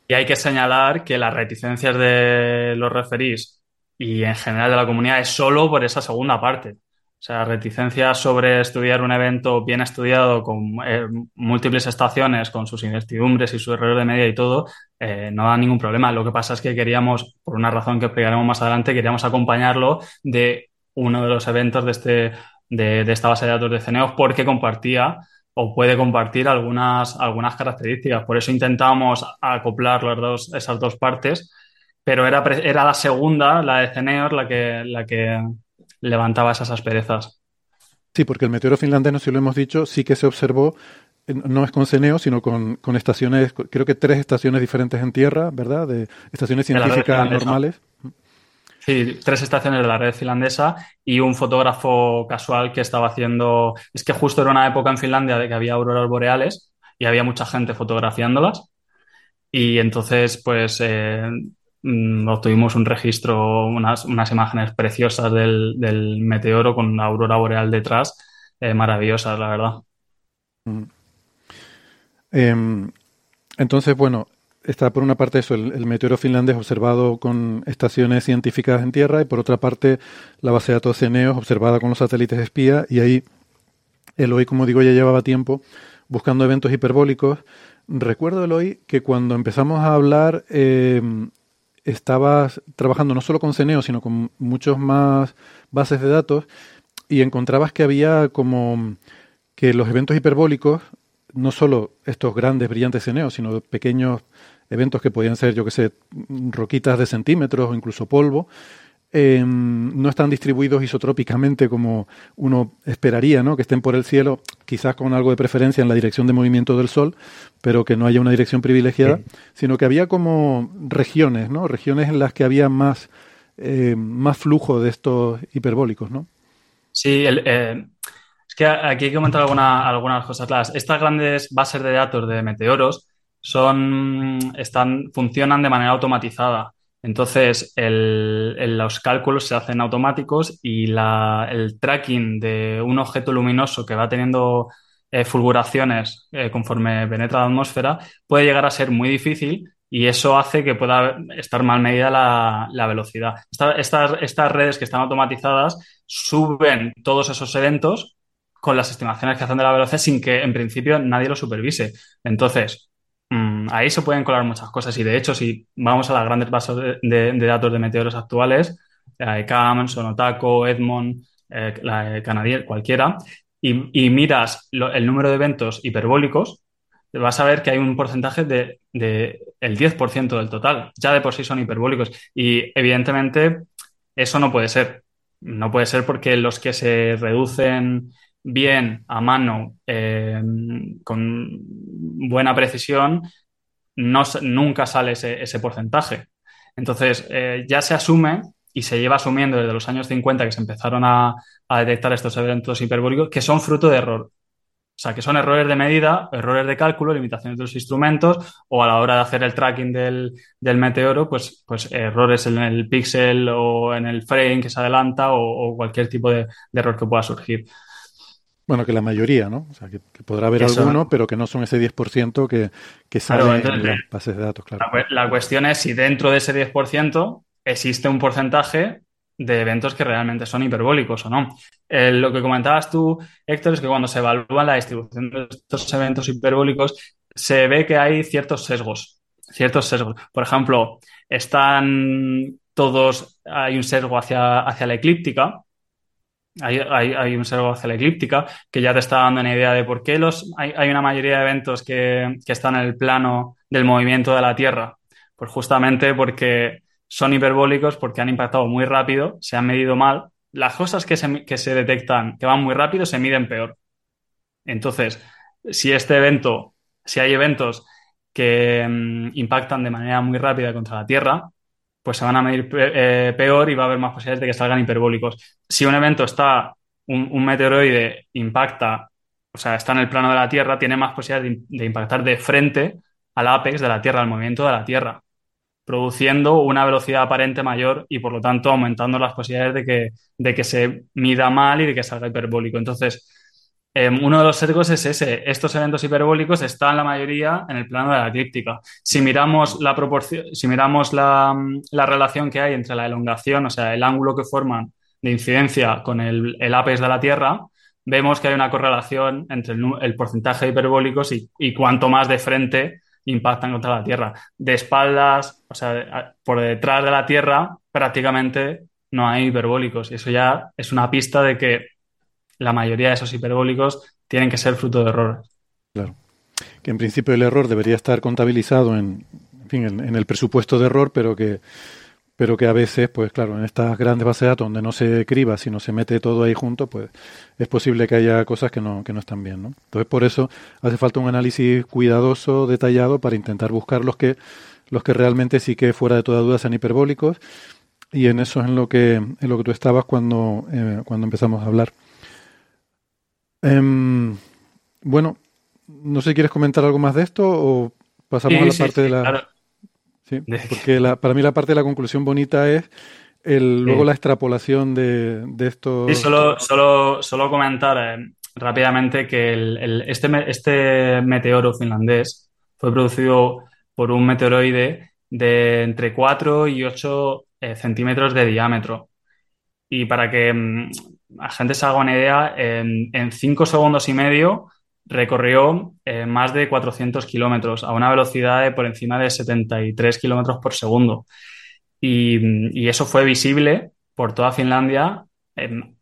Y hay que señalar que las reticencias de los referís y en general de la comunidad es solo por esa segunda parte. O sea, reticencia sobre estudiar un evento bien estudiado con eh, múltiples estaciones, con sus incertidumbres y su error de media y todo, eh, no da ningún problema. Lo que pasa es que queríamos, por una razón que explicaremos más adelante, queríamos acompañarlo de uno de los eventos de, este, de, de esta base de datos de Ceneos porque compartía o puede compartir algunas, algunas características. Por eso intentamos acoplar las dos, esas dos partes, pero era, era la segunda, la de Ceneos, la que, la que levantaba esas asperezas. Sí, porque el meteoro finlandés, no si lo hemos dicho, sí que se observó, no es con Ceneo, sino con, con, estaciones, creo que tres estaciones diferentes en tierra, ¿verdad? De estaciones científicas normales. Sí, tres estaciones de la red finlandesa y un fotógrafo casual que estaba haciendo. Es que justo era una época en Finlandia de que había auroras boreales y había mucha gente fotografiándolas. Y entonces, pues eh, Mm, obtuvimos un registro, unas, unas imágenes preciosas del, del, meteoro con la aurora boreal detrás, eh, maravillosas, la verdad. Mm. Eh, entonces, bueno, está por una parte eso, el, el, meteoro finlandés observado con estaciones científicas en tierra y por otra parte la base de datos Ceneos observada con los satélites espía y ahí Eloy, como digo, ya llevaba tiempo buscando eventos hiperbólicos. Recuerdo, Eloy, que cuando empezamos a hablar eh, estabas trabajando no solo con Ceneo, sino con muchos más bases de datos y encontrabas que había como que los eventos hiperbólicos no solo estos grandes brillantes ceneos, sino pequeños eventos que podían ser, yo que sé, roquitas de centímetros o incluso polvo, eh, no están distribuidos isotrópicamente como uno esperaría, ¿no? Que estén por el cielo, quizás con algo de preferencia en la dirección de movimiento del Sol, pero que no haya una dirección privilegiada, sino que había como regiones, ¿no? Regiones en las que había más, eh, más flujo de estos hiperbólicos, ¿no? Sí, el, eh, es que aquí hay que comentar alguna, algunas cosas claras. Estas grandes bases de datos de meteoros son, están, funcionan de manera automatizada. Entonces, los cálculos se hacen automáticos y el tracking de un objeto luminoso que va teniendo eh, fulguraciones eh, conforme penetra la atmósfera puede llegar a ser muy difícil y eso hace que pueda estar mal medida la, velocidad. estas, estas redes que están automatizadas suben todos esos eventos con las estimaciones que hacen de la velocidad sin que en principio nadie lo supervise. Entonces, ahí se pueden colar muchas cosas y de hecho si vamos a las grandes bases de, datos de meteoros actuales, ICAM, Sonotaco, Edmond, eh, Canadier, cualquiera, y, miras el número de eventos hiperbólicos, vas a ver que hay un porcentaje de, de el 10% del total. Ya de por sí son hiperbólicos. Y evidentemente eso no puede ser. No puede ser porque los que se reducen bien a mano, eh, con buena precisión, no, nunca sale ese, porcentaje. Entonces, eh, ya se asume y se lleva asumiendo desde los años 50 que se empezaron a, detectar estos eventos hiperbólicos que son fruto de error. O sea, que son errores de medida, errores de cálculo, limitaciones de los instrumentos o a la hora de hacer el tracking del, meteoro, pues, pues errores en el píxel o en el frame que se adelanta o, cualquier tipo de error que pueda surgir. Bueno, que la mayoría, ¿no? O sea, que, podrá haber alguno, pero que no son ese 10% que, que sale en las bases de datos, claro. La, cuestión es si dentro de ese 10% existe un porcentaje de eventos que realmente son hiperbólicos o no. Eh, lo que comentabas tú, Héctor, es que cuando se evalúa la distribución de estos eventos hiperbólicos, se ve que hay ciertos sesgos. Ciertos sesgos. Por ejemplo, están todos, hay un sesgo hacia, hacia la eclíptica, hay, un sesgo hacia la eclíptica que ya te está dando una idea de por qué los, hay, una mayoría de eventos que, están en el plano del movimiento de la Tierra. Pues justamente porque son hiperbólicos, porque han impactado muy rápido, se han medido mal. Las cosas que se, que se detectan que van muy rápido se miden peor. Entonces, si este evento, si hay eventos que mm, impactan de manera muy rápida contra la Tierra, pues se van a medir eh, peor y va a haber más posibilidades de que salgan hiperbólicos. Si un evento está, un, meteoroide impacta, o sea, está en el plano de la Tierra, tiene más posibilidades de, impactar de frente al apex de la Tierra, al movimiento de la Tierra, produciendo una velocidad aparente mayor y por lo tanto aumentando las posibilidades de que, de que se mida mal y de que salga hiperbólico. Entonces, Em, uno de los sesgos es ese. Estos eventos hiperbólicos están la mayoría en el plano de la eclíptica. Si miramos la proporción, si miramos la, relación que hay entre la elongación, o sea, el ángulo que forman de incidencia con el, apex de la Tierra, vemos que hay una correlación entre el, porcentaje de hiperbólicos y, cuanto más de frente impactan contra la Tierra. De espaldas, o sea, por detrás de la Tierra, prácticamente no hay hiperbólicos. Y eso ya es una pista de que la mayoría de esos hiperbólicos tienen que ser fruto de errores. Claro. Que en principio el error debería estar contabilizado en, en, el presupuesto de error, pero que, pero que a veces, pues claro, en estas grandes bases de datos donde no se criba, sino se mete todo ahí junto, pues es posible que haya cosas que no, que no están bien. ¿no? Entonces, por eso hace falta un análisis cuidadoso, detallado, para intentar buscar los que, los que realmente sí que fuera de toda duda sean hiperbólicos. Y en eso es en lo que, en lo que tú estabas cuando, eh, cuando empezamos a hablar. Em, bueno, no sé, ¿quieres comentar algo más de esto o pasamos a la parte de la... Sí, porque para mí la parte de la conclusión bonita es el, luego la extrapolación de, de esto. Sí, solo, solo, solo comentar eh, rápidamente que el, este, este meteoro finlandés fue producido por un meteoroide de entre 4 y 8 eh, centímetros de diámetro. Y para que mm, la gente se haga una idea, en, cinco segundos y medio recorrió eh, más de 400 kilómetros a una velocidad por encima de 73 kilómetros por segundo. Y, eso fue visible por toda Finlandia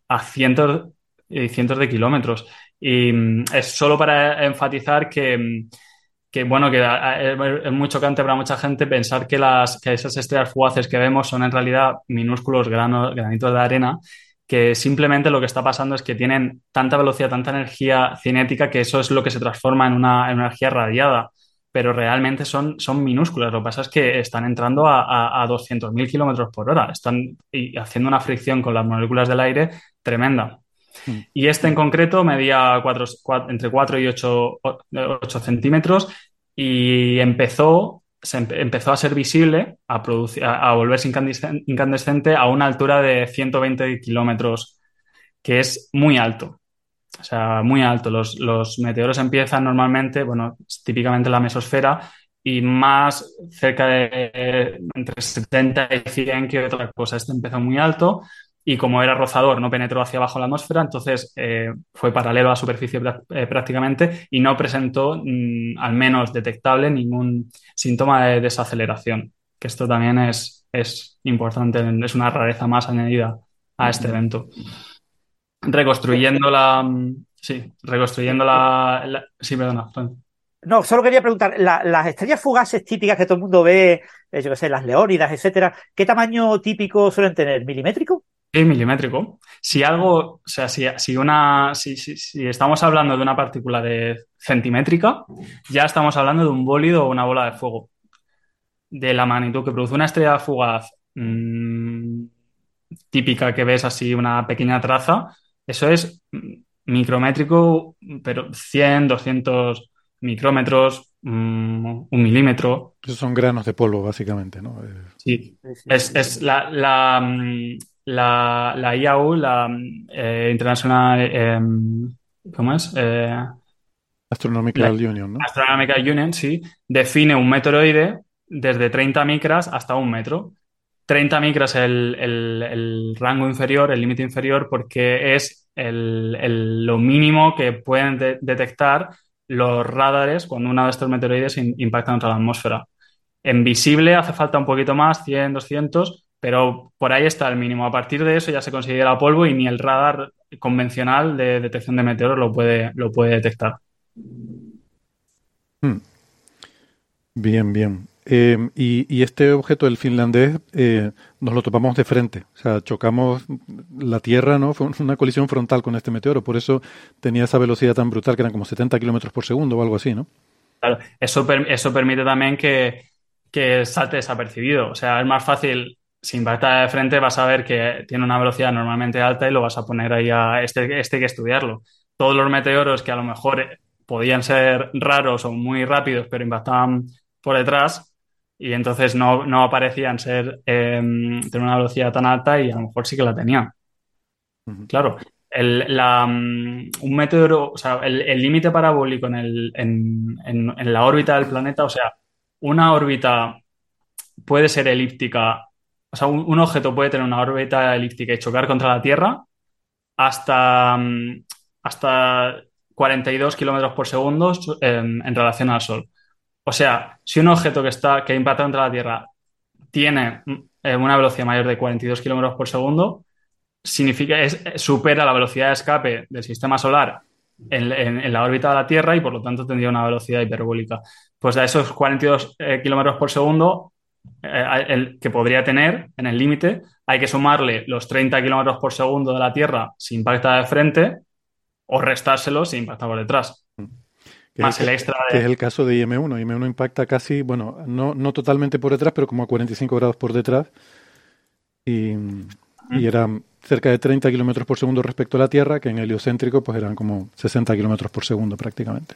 a cientos y cientos de kilómetros. Y mm, es solo para enfatizar que, mm, bueno, que es muy chocante para mucha gente pensar que, las, que esas estrellas fugaces que vemos son en realidad minúsculos granos, granitos de arena que simplemente lo que está pasando es que tienen tanta velocidad, tanta energía cinética, que eso es lo que se transforma en una, energía radiada. Pero realmente son, son minúsculas. Lo que pasa es que están entrando a, a, 200.000 kilómetros por hora. Están haciendo una fricción con las moléculas del aire tremenda. Mm. Y este en concreto medía entre 4 y 8, 8 centímetros y empezó se empezó a ser visible, a, a, volverse incandescente a una altura de 120 kilómetros, que es muy alto. O sea, muy alto. Los, los, meteoros empiezan normalmente, bueno, típicamente la mesosfera, y más cerca de entre 70 y 100 que otra cosa. Este empezó muy alto y como era rozador, no penetró hacia abajo la atmósfera, entonces eh, fue paralelo a la superficie eh, prácticamente y no presentó, mm, al menos detectable, ningún síntoma de desaceleración, que esto también es, es importante, es una rareza más añadida a este evento. Reconstruyendo la... Mm, sí, reconstruyendo la... sí, perdona. No, solo quería preguntar, las estrellas fugaces típicas que todo el mundo ve, eh, yo qué sé, las leónidas, etcétera, ¿qué tamaño típico suelen tener? ¿Milimétrico? Sí, milimétrico. Si algo, o sea, si, si una, si, si, estamos hablando de una partícula de centimétrica, ya estamos hablando de un bólido o una bola de fuego. De la magnitud que produce una estrella fugaz mm, típica que ves así, una pequeña traza, eso es micrométrico, pero 100, 200 micrómetros, mm, un milímetro. Esos son granos de polvo, básicamente, ¿no? Sí, es, es la, la, mm, la, la IAU, la eh, International, eh, ¿cómo es? Eh, Astronomical Union, ¿no? Astronomical Union, sí, define un meteoroide desde 30 micras hasta un metro. 30 micras es el, el, rango inferior, el límite inferior, porque es el, lo mínimo que pueden detectar los radares cuando uno de estos meteoroides impacta contra la atmósfera. En visible hace falta un poquito más, 100, 200, pero por ahí está el mínimo. A partir de eso ya se considera polvo y ni el radar convencional de detección de meteoros lo puede, lo puede detectar. Hmm. Bien, bien. Eh, y, este objeto, el finlandés, eh, nos lo topamos de frente. O sea, chocamos la Tierra, ¿no? Fue una colisión frontal con este meteoro. Por eso tenía esa velocidad tan brutal, que eran como 70 kilómetros por segundo o algo así, ¿no? Claro, eso, eso permite también que, que salte desapercibido. O sea, es más fácil si impacta de frente vas a ver que tiene una velocidad normalmente alta y lo vas a poner ahí a este, este hay que estudiarlo. Todos los meteoros que a lo mejor podían ser raros o muy rápidos, pero impactaban por detrás y entonces no, no aparecían ser em, tener una velocidad tan alta y a lo mejor sí que la tenían. Claro, el, la, mm, un meteoro, o sea, el límite parabólico en, el, en, en, en la órbita del planeta, o sea, una órbita puede ser elíptica o sea, un, objeto puede tener una órbita elíptica y chocar contra la Tierra hasta, mm, hasta 42 kilómetros por segundo en, relación al Sol. O sea, si un objeto que, está, que impacta contra la Tierra tiene mm, eh, una velocidad mayor de 42 kilómetros por segundo, significa, es, supera la velocidad de escape del sistema solar en, la órbita de la Tierra y por lo tanto tendría una velocidad hiperbólica. Pues a esos 42 eh, kilómetros por segundo eh, el, que podría tener en el límite, hay que sumarle los 30 kilómetros por segundo de la Tierra si impacta de frente o restárselos si impacta por detrás. Más el extra Que es el caso de IM1. IM1 impacta casi, bueno, no, no totalmente por detrás, pero como a 45 grados por detrás. Y, y era cerca de 30 kilómetros por segundo respecto a la Tierra, que en heliocéntrico pues eran como 60 kilómetros por segundo prácticamente.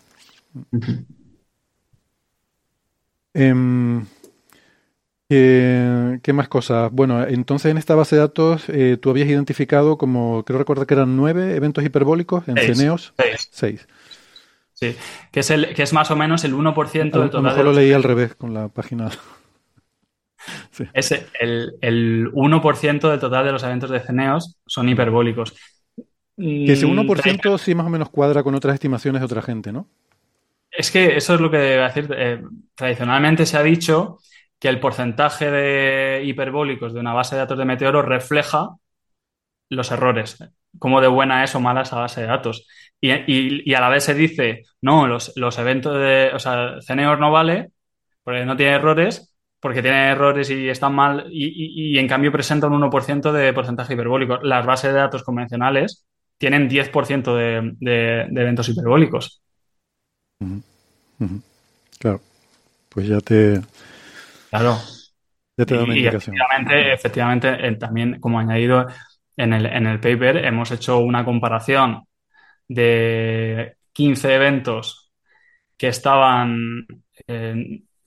¿Qué, más cosas? Bueno, entonces en esta base de datos eh, tú habías identificado como, creo recordar que eran nueve eventos hiperbólicos en Ceneos. Seis. Sí, que es, el, que es más o menos el 1% del total. A lo mejor lo leí al revés con la página. Es el, el 1% del total de los eventos de Ceneos son hiperbólicos. Que ese 1% mm, sí más o menos cuadra con otras estimaciones de otra gente, ¿no? Es que eso es lo que debe decir. Eh, tradicionalmente se ha dicho que el porcentaje de hiperbólicos de una base de datos de meteoros refleja los errores, cómo de buena es o mala esa base de datos. y, a la vez se dice, no, los, los eventos de, o sea, Ceneos no vale porque no tiene errores, porque tiene errores y están mal, y, en cambio presenta un 1% de porcentaje hiperbólico. Las bases de datos convencionales tienen 10% de, de, eventos hiperbólicos. Claro, pues ya te... Claro. Ya te indicación. Efectivamente, efectivamente también como añadido en el, en el paper, hemos hecho una comparación de 15 eventos que estaban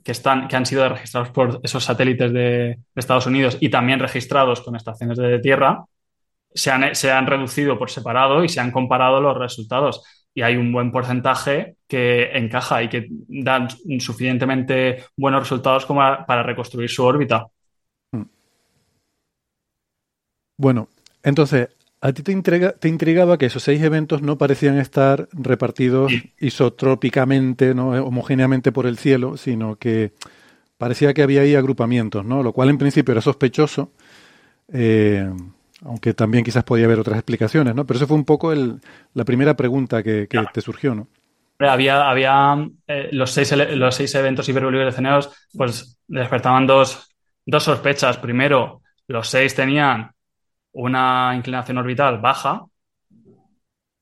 que, están, que han sido registrados por esos satélites de, Estados Unidos y también registrados con estaciones de tierra, se han, se han, reducido por separado y se han comparado los resultados. Y hay un buen porcentaje que encaja y que dan suficientemente buenos resultados como para reconstruir su órbita. Bueno, entonces, a ti te, te, intrigaba que esos seis eventos no parecían estar repartidos isotrópicamente, ¿no? homogéneamente por el cielo, sino que parecía que había ahí agrupamientos, ¿no? Lo cual en principio era sospechoso, eh, aunque también quizás podía haber otras explicaciones, ¿no? Pero eso fue un poco el, la primera pregunta que, te surgió, ¿no? Había, había eh, los, seis, los seis eventos Ceneos, pues despertaban dos, dos sospechas. Primero, los seis tenían una inclinación orbital baja,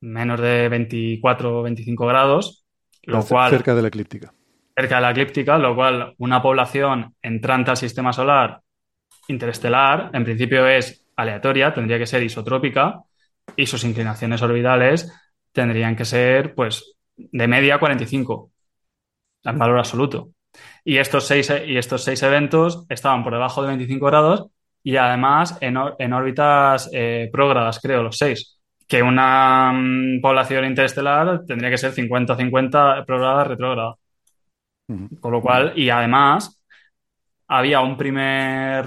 menos de 24 o 25 grados, lo cual... Cerca de la eclíptica. Cerca de la eclíptica, lo cual una población entrante al sistema solar interestelar, en principio es aleatoria, tendría que ser isotrópica, y sus inclinaciones orbitales tendrían que ser, pues, de media 45, en valor absoluto. Y estos seis, y estos seis eventos estaban por debajo de 25 grados y además en, en órbitas eh, prógradas, creo, los seis. Que una mm, población interestelar tendría que ser 50-50 prograda retrógrada. Con lo cual, y además, había un primer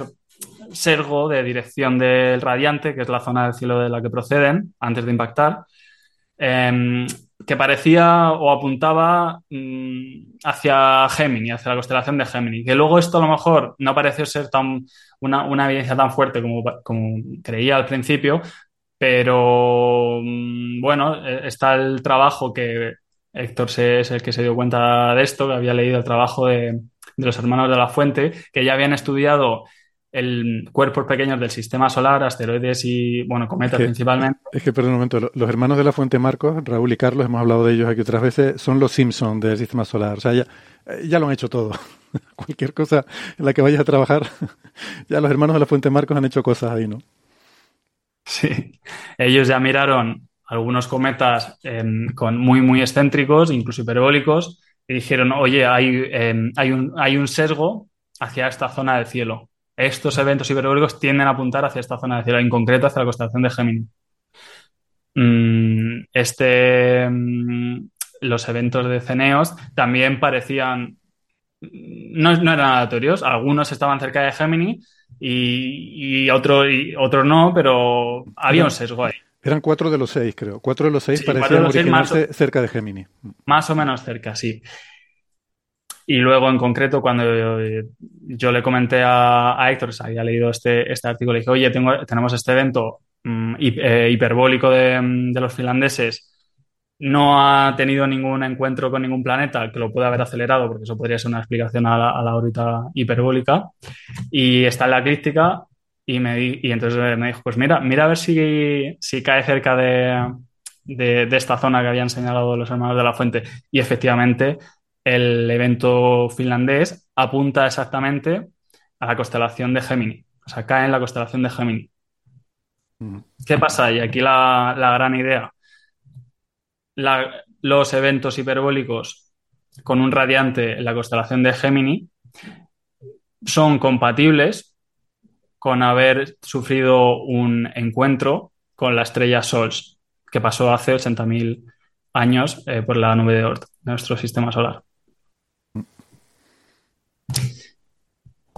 sergo de dirección del radiante, que es la zona del cielo de la que proceden, antes de impactar, em, que parecía o apuntaba mm, hacia Gemini, hacia la constelación de Gemini. Que luego esto a lo mejor no pareció ser tan una, evidencia tan fuerte como, como, creía al principio, pero mm, bueno, e, está el trabajo que Héctor es el que se dio cuenta de esto, que había leído el trabajo de, de los hermanos de la Fuente, que ya habían estudiado el cuerpos pequeños del sistema solar, asteroides y, bueno, cometas principalmente. Es que, perdón un momento, los hermanos de la Fuente Marcos, Raúl y Carlos, hemos hablado de ellos aquí otras veces, son los Simpsons del sistema solar. O sea, ya, ya lo han hecho todo. Cualquier cosa en la que vayas a trabajar, ya los hermanos de la Fuente Marcos han hecho cosas ahí, ¿no? Sí, ellos ya miraron algunos cometas em, con muy, muy excéntricos, incluso hiperbólicos, y dijeron, oye, hay, em, hay, un, hay un sesgo hacia esta zona del cielo estos eventos hiperbólicos tienden a apuntar hacia esta zona de cielo, en concreto hacia la constelación de Gemini. Mm, este, mm, los eventos de Ceneos también parecían, no, eran aleatorios, algunos estaban cerca de Gemini y, otros no, pero había un sesgo ahí. Eran cuatro de los seis, creo. Cuatro de los seis parecían originarse cerca de Gemini. Más o menos cerca, sí. Y luego, en concreto, cuando yo, le comenté a, Héctor, se había leído este, este artículo, le dije, oye, tengo, tenemos este evento mm, eh, hiperbólico de, los finlandeses, no ha tenido ningún encuentro con ningún planeta que lo pueda haber acelerado, porque eso podría ser una explicación a la, órbita hiperbólica, y está en la crítica, y, me, y entonces me dijo, pues mira, mira a ver si, si cae cerca de, de, de, esta zona que habían señalado los hermanos de la fuente. Y efectivamente el evento finlandés apunta exactamente a la constelación de Gemini. O sea, cae en la constelación de Gemini. ¿Qué pasa? Y aquí la, gran idea. los eventos hiperbólicos con un radiante en la constelación de Gemini son compatibles con haber sufrido un encuentro con la estrella Sols, que pasó hace 80.000 años eh, por la nube de Oort, nuestro sistema solar.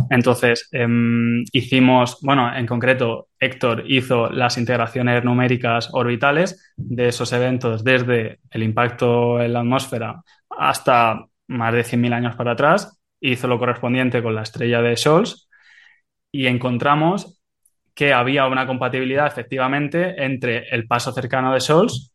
Entonces, em, hicimos, bueno, en concreto, Héctor hizo las integraciones numéricas orbitales de esos eventos desde el impacto en la atmósfera hasta más de 100.000 años para atrás, hizo lo correspondiente con la estrella de Scholz y encontramos que había una compatibilidad efectivamente entre el paso cercano de Scholz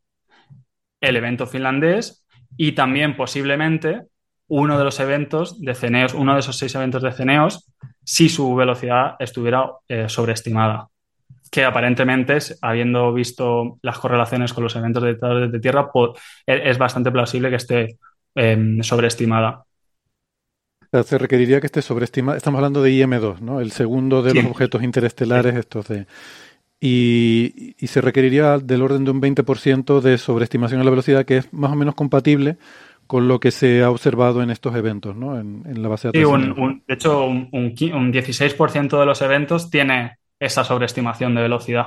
el evento finlandés y también posiblemente uno de los eventos de Ceneos, uno de esos seis eventos de Ceneos, si su velocidad estuviera eh, sobreestimada. Que aparentemente, habiendo visto las correlaciones con los eventos de, de Tierra, e, es bastante plausible que esté em, sobreestimada. Se requeriría que esté sobreestimada. Estamos hablando de IM2, ¿no? El segundo de los objetos interestelares, estos de. Y, y, se requeriría del orden de un 20% de sobreestimación de la velocidad, que es más o menos compatible con lo que se ha observado en estos eventos, ¿no? En, la base de datos. Sí, de hecho, un, un, 16% de los eventos tiene esa sobreestimación de velocidad.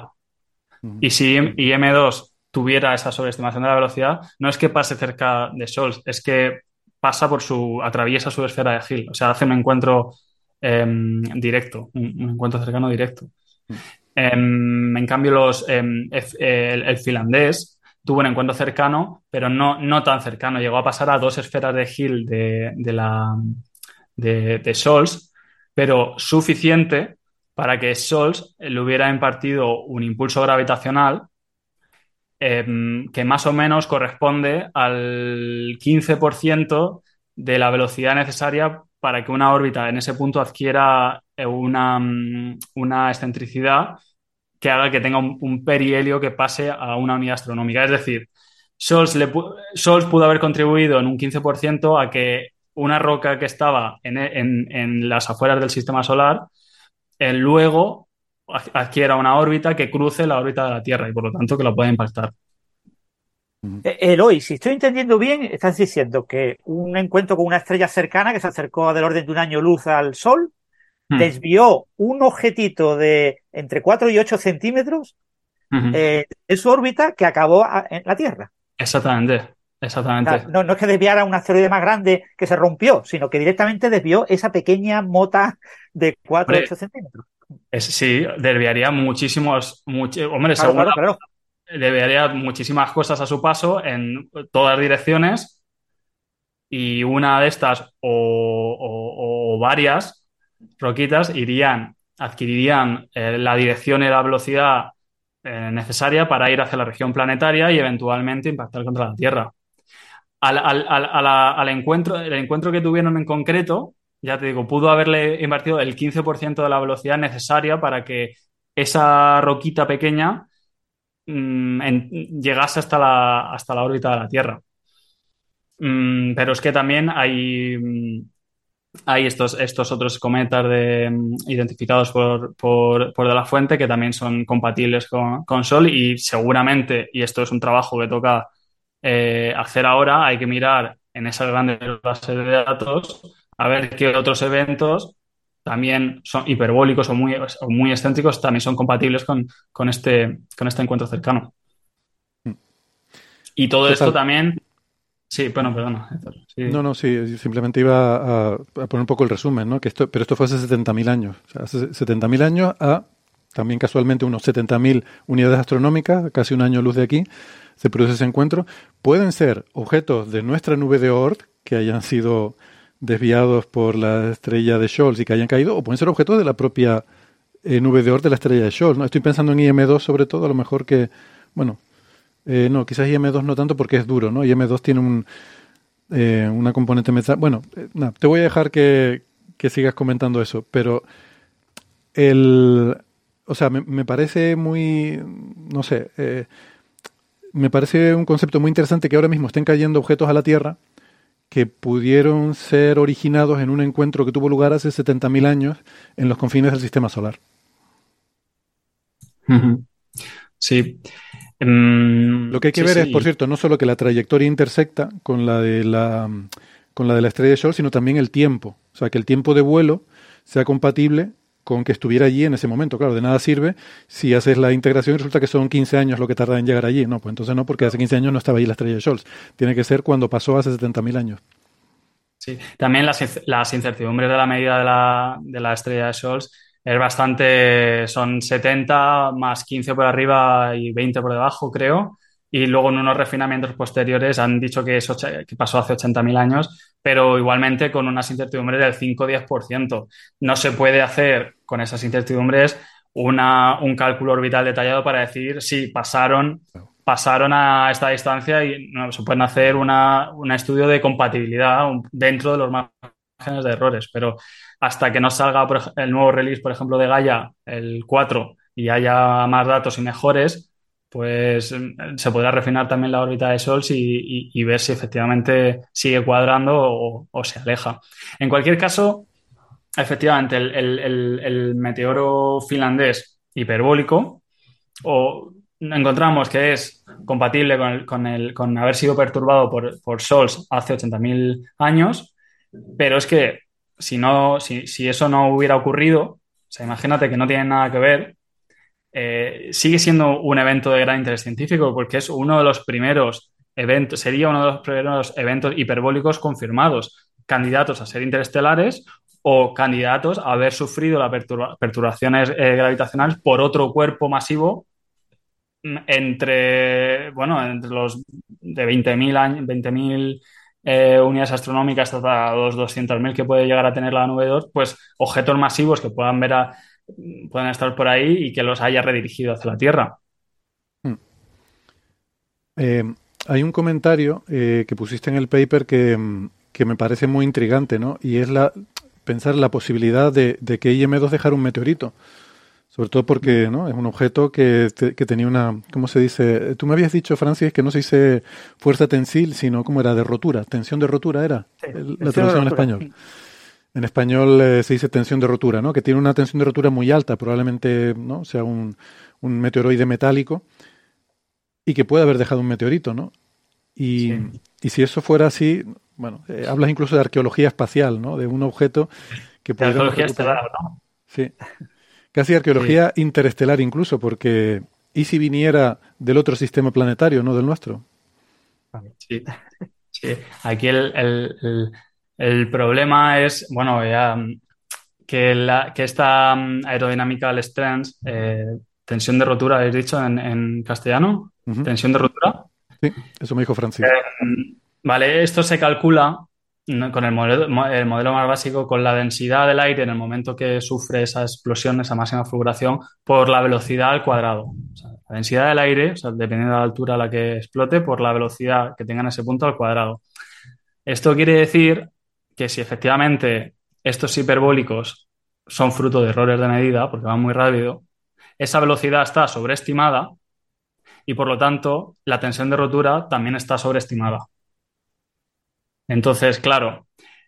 Y si IM2 tuviera esa sobreestimación de la velocidad, no es que pase cerca de Scholz, es que pasa por su, atraviesa su esfera de Hill, o sea, hace un encuentro em, directo, un, encuentro cercano directo. Em, en cambio, los, em, el finlandés tuvo un encuentro cercano, pero no, no tan cercano. Llegó a pasar a dos esferas de Hill de, de, la, de, pero suficiente para que Scholz le hubiera impartido un impulso gravitacional em, que más o menos corresponde al 15% de la velocidad necesaria para que una órbita en ese punto adquiera una, una excentricidad que haga que tenga un, perihelio que pase a una unidad astronómica. Es decir, Scholz, le, pudo haber contribuido en un 15% a que una roca que estaba en, las afueras del sistema solar eh, luego adquiera una órbita que cruce la órbita de la Tierra y por lo tanto que lo pueda impactar. Eh, Eloy, si estoy entendiendo bien, estás diciendo que un encuentro con una estrella cercana que se acercó del orden de un año luz al Sol Hmm. desvió un objetito de entre 4 y 8 centímetros eh, en su órbita que acabó en la Tierra. Exactamente. Exactamente. no, no, es que desviara un asteroide más grande que se rompió, sino que directamente desvió esa pequeña mota de 4 o 8 centímetros. sí, desviaría muchísimos, hombre, seguro, desviaría muchísimas cosas a su paso en todas direcciones y una de estas o varias roquitas irían, adquirirían eh, la dirección y la velocidad eh, necesaria para ir hacia la región planetaria y eventualmente impactar contra la Tierra. Al, encuentro, el encuentro que tuvieron en concreto, ya te digo, pudo haberle invertido el 15% de la velocidad necesaria para que esa roquita pequeña mm, llegase hasta la, hasta la órbita de la Tierra. Mm, pero es que también hay, mm, hay estos, estos otros cometas de, mm, identificados por, por, por, De la Fuente que también son compatibles con, con, Sol y seguramente, y esto es un trabajo que toca eh, hacer ahora, hay que mirar en esas grandes bases de datos a ver qué otros eventos también son hiperbólicos o muy, o muy excéntricos, también son compatibles con, con, este, con este encuentro cercano. Mm. Y todo esto también Sí, bueno, perdona. No, no, sí, simplemente iba a, poner un poco el resumen, ¿no? Que esto, pero esto fue hace 70.000 años. O sea, hace 70.000 años a también casualmente unos 70.000 unidades astronómicas, casi un año luz de aquí, se produce ese encuentro. Pueden ser objetos de nuestra nube de Oort que hayan sido desviados por la estrella de Scholz y que hayan caído, o pueden ser objetos de la propia eh, nube de Oort de la estrella de Scholz. ¿no? Estoy pensando en IM2 sobre todo, a lo mejor que, bueno, eh, no, quizás IM2 no tanto porque es duro, ¿no? IM2 tiene un, eh, una componente metal. Bueno, eh, te voy a dejar que, sigas comentando eso, pero el. O sea, me, parece muy. No sé. me parece un concepto muy interesante que ahora mismo estén cayendo objetos a la Tierra que pudieron ser originados en un encuentro que tuvo lugar hace 70.000 años en los confines del sistema solar. Sí. Mm, Lo que hay que ver es, por cierto, no solo que la trayectoria intersecta con la de la con la de la estrella de Sol, sino también el tiempo. O sea, que el tiempo de vuelo sea compatible con que estuviera allí en ese momento. Claro, de nada sirve si haces la integración y resulta que son 15 años lo que tarda en llegar allí. No, pues entonces no, porque hace 15 años no estaba allí la estrella de Scholz. Tiene que ser cuando pasó hace 70.000 años. Sí, también las, las, incertidumbres de la medida de la, de la estrella de Scholz es bastante, son 70 más 15 por arriba y 20 por debajo, creo. Y luego en unos refinamientos posteriores han dicho que, eso, que pasó hace 80.000 años, pero igualmente con unas incertidumbres del 5-10%. No se puede hacer con esas incertidumbres una, un cálculo orbital detallado para decir si pasaron pasaron a esta distancia y no, se pueden hacer una, un estudio de compatibilidad dentro de los márgenes de errores, pero hasta que no salga el nuevo release, por ejemplo, de Gaia, el 4, y haya más datos y mejores, pues mm, se podrá refinar también la órbita de Sol y, ver si efectivamente sigue cuadrando o, se aleja. En cualquier caso, efectivamente, el, meteoro finlandés hiperbólico o encontramos que es compatible con, con, haber sido perturbado por, por Sols hace 80.000 años, pero es que si, no, si, si, eso no hubiera ocurrido, o sea, imagínate que no tiene nada que ver, eh, sigue siendo un evento de gran interés científico porque es uno de los primeros eventos, sería uno de los primeros eventos hiperbólicos confirmados, candidatos a ser interestelares o candidatos a haber sufrido las perturbaciones eh, gravitacionales por otro cuerpo masivo mm, entre, bueno, entre los de 20.000 años, 20.000 eh, unidades astronómicas hasta los 200.000 que puede llegar a tener la nube 2, pues objetos masivos que puedan ver a, pueden estar por ahí y que los haya redirigido hacia la Tierra. Hmm. Eh, hay un comentario eh, que pusiste en el paper que, me parece muy intrigante, ¿no? Y es la pensar la posibilidad de, que IM2 dejara un meteorito. Sobre todo porque ¿no? es un objeto que, tenía una, ¿cómo se dice? Tú me habías dicho, Francis, que no se dice fuerza tensil, sino ¿cómo era? De rotura. Tensión de rotura era la traducción en español. En español eh, se dice tensión de rotura, ¿no? Que tiene una tensión de rotura muy alta, probablemente ¿no? sea un, meteoroide metálico y que puede haber dejado un meteorito, ¿no? Y, si eso fuera así, bueno, eh, hablas incluso de arqueología espacial, ¿no? De un objeto que puede. Arqueología estelar, ¿no? Sí. Casi arqueología interestelar incluso, porque ¿y si viniera del otro sistema planetario, no del nuestro? Sí. sí. Aquí el, el problema es, bueno, ya, que, la, que esta mm, aerodinámica strength, eh, tensión de rotura, ¿habéis dicho en, castellano? ¿Tensión de rotura? Sí, eso me dijo Francisco. Eh, vale, esto se calcula con el modelo, el modelo más básico, con la densidad del aire en el momento que sufre esa explosión, esa máxima fulguración, por la velocidad al cuadrado. la densidad del aire, dependiendo de la altura a la que explote, por la velocidad que tenga en ese punto al cuadrado. Esto quiere decir que si efectivamente estos hiperbólicos son fruto de errores de medida, porque van muy rápido, esa velocidad está sobreestimada y por lo tanto la tensión de rotura también está sobreestimada. Entonces, claro,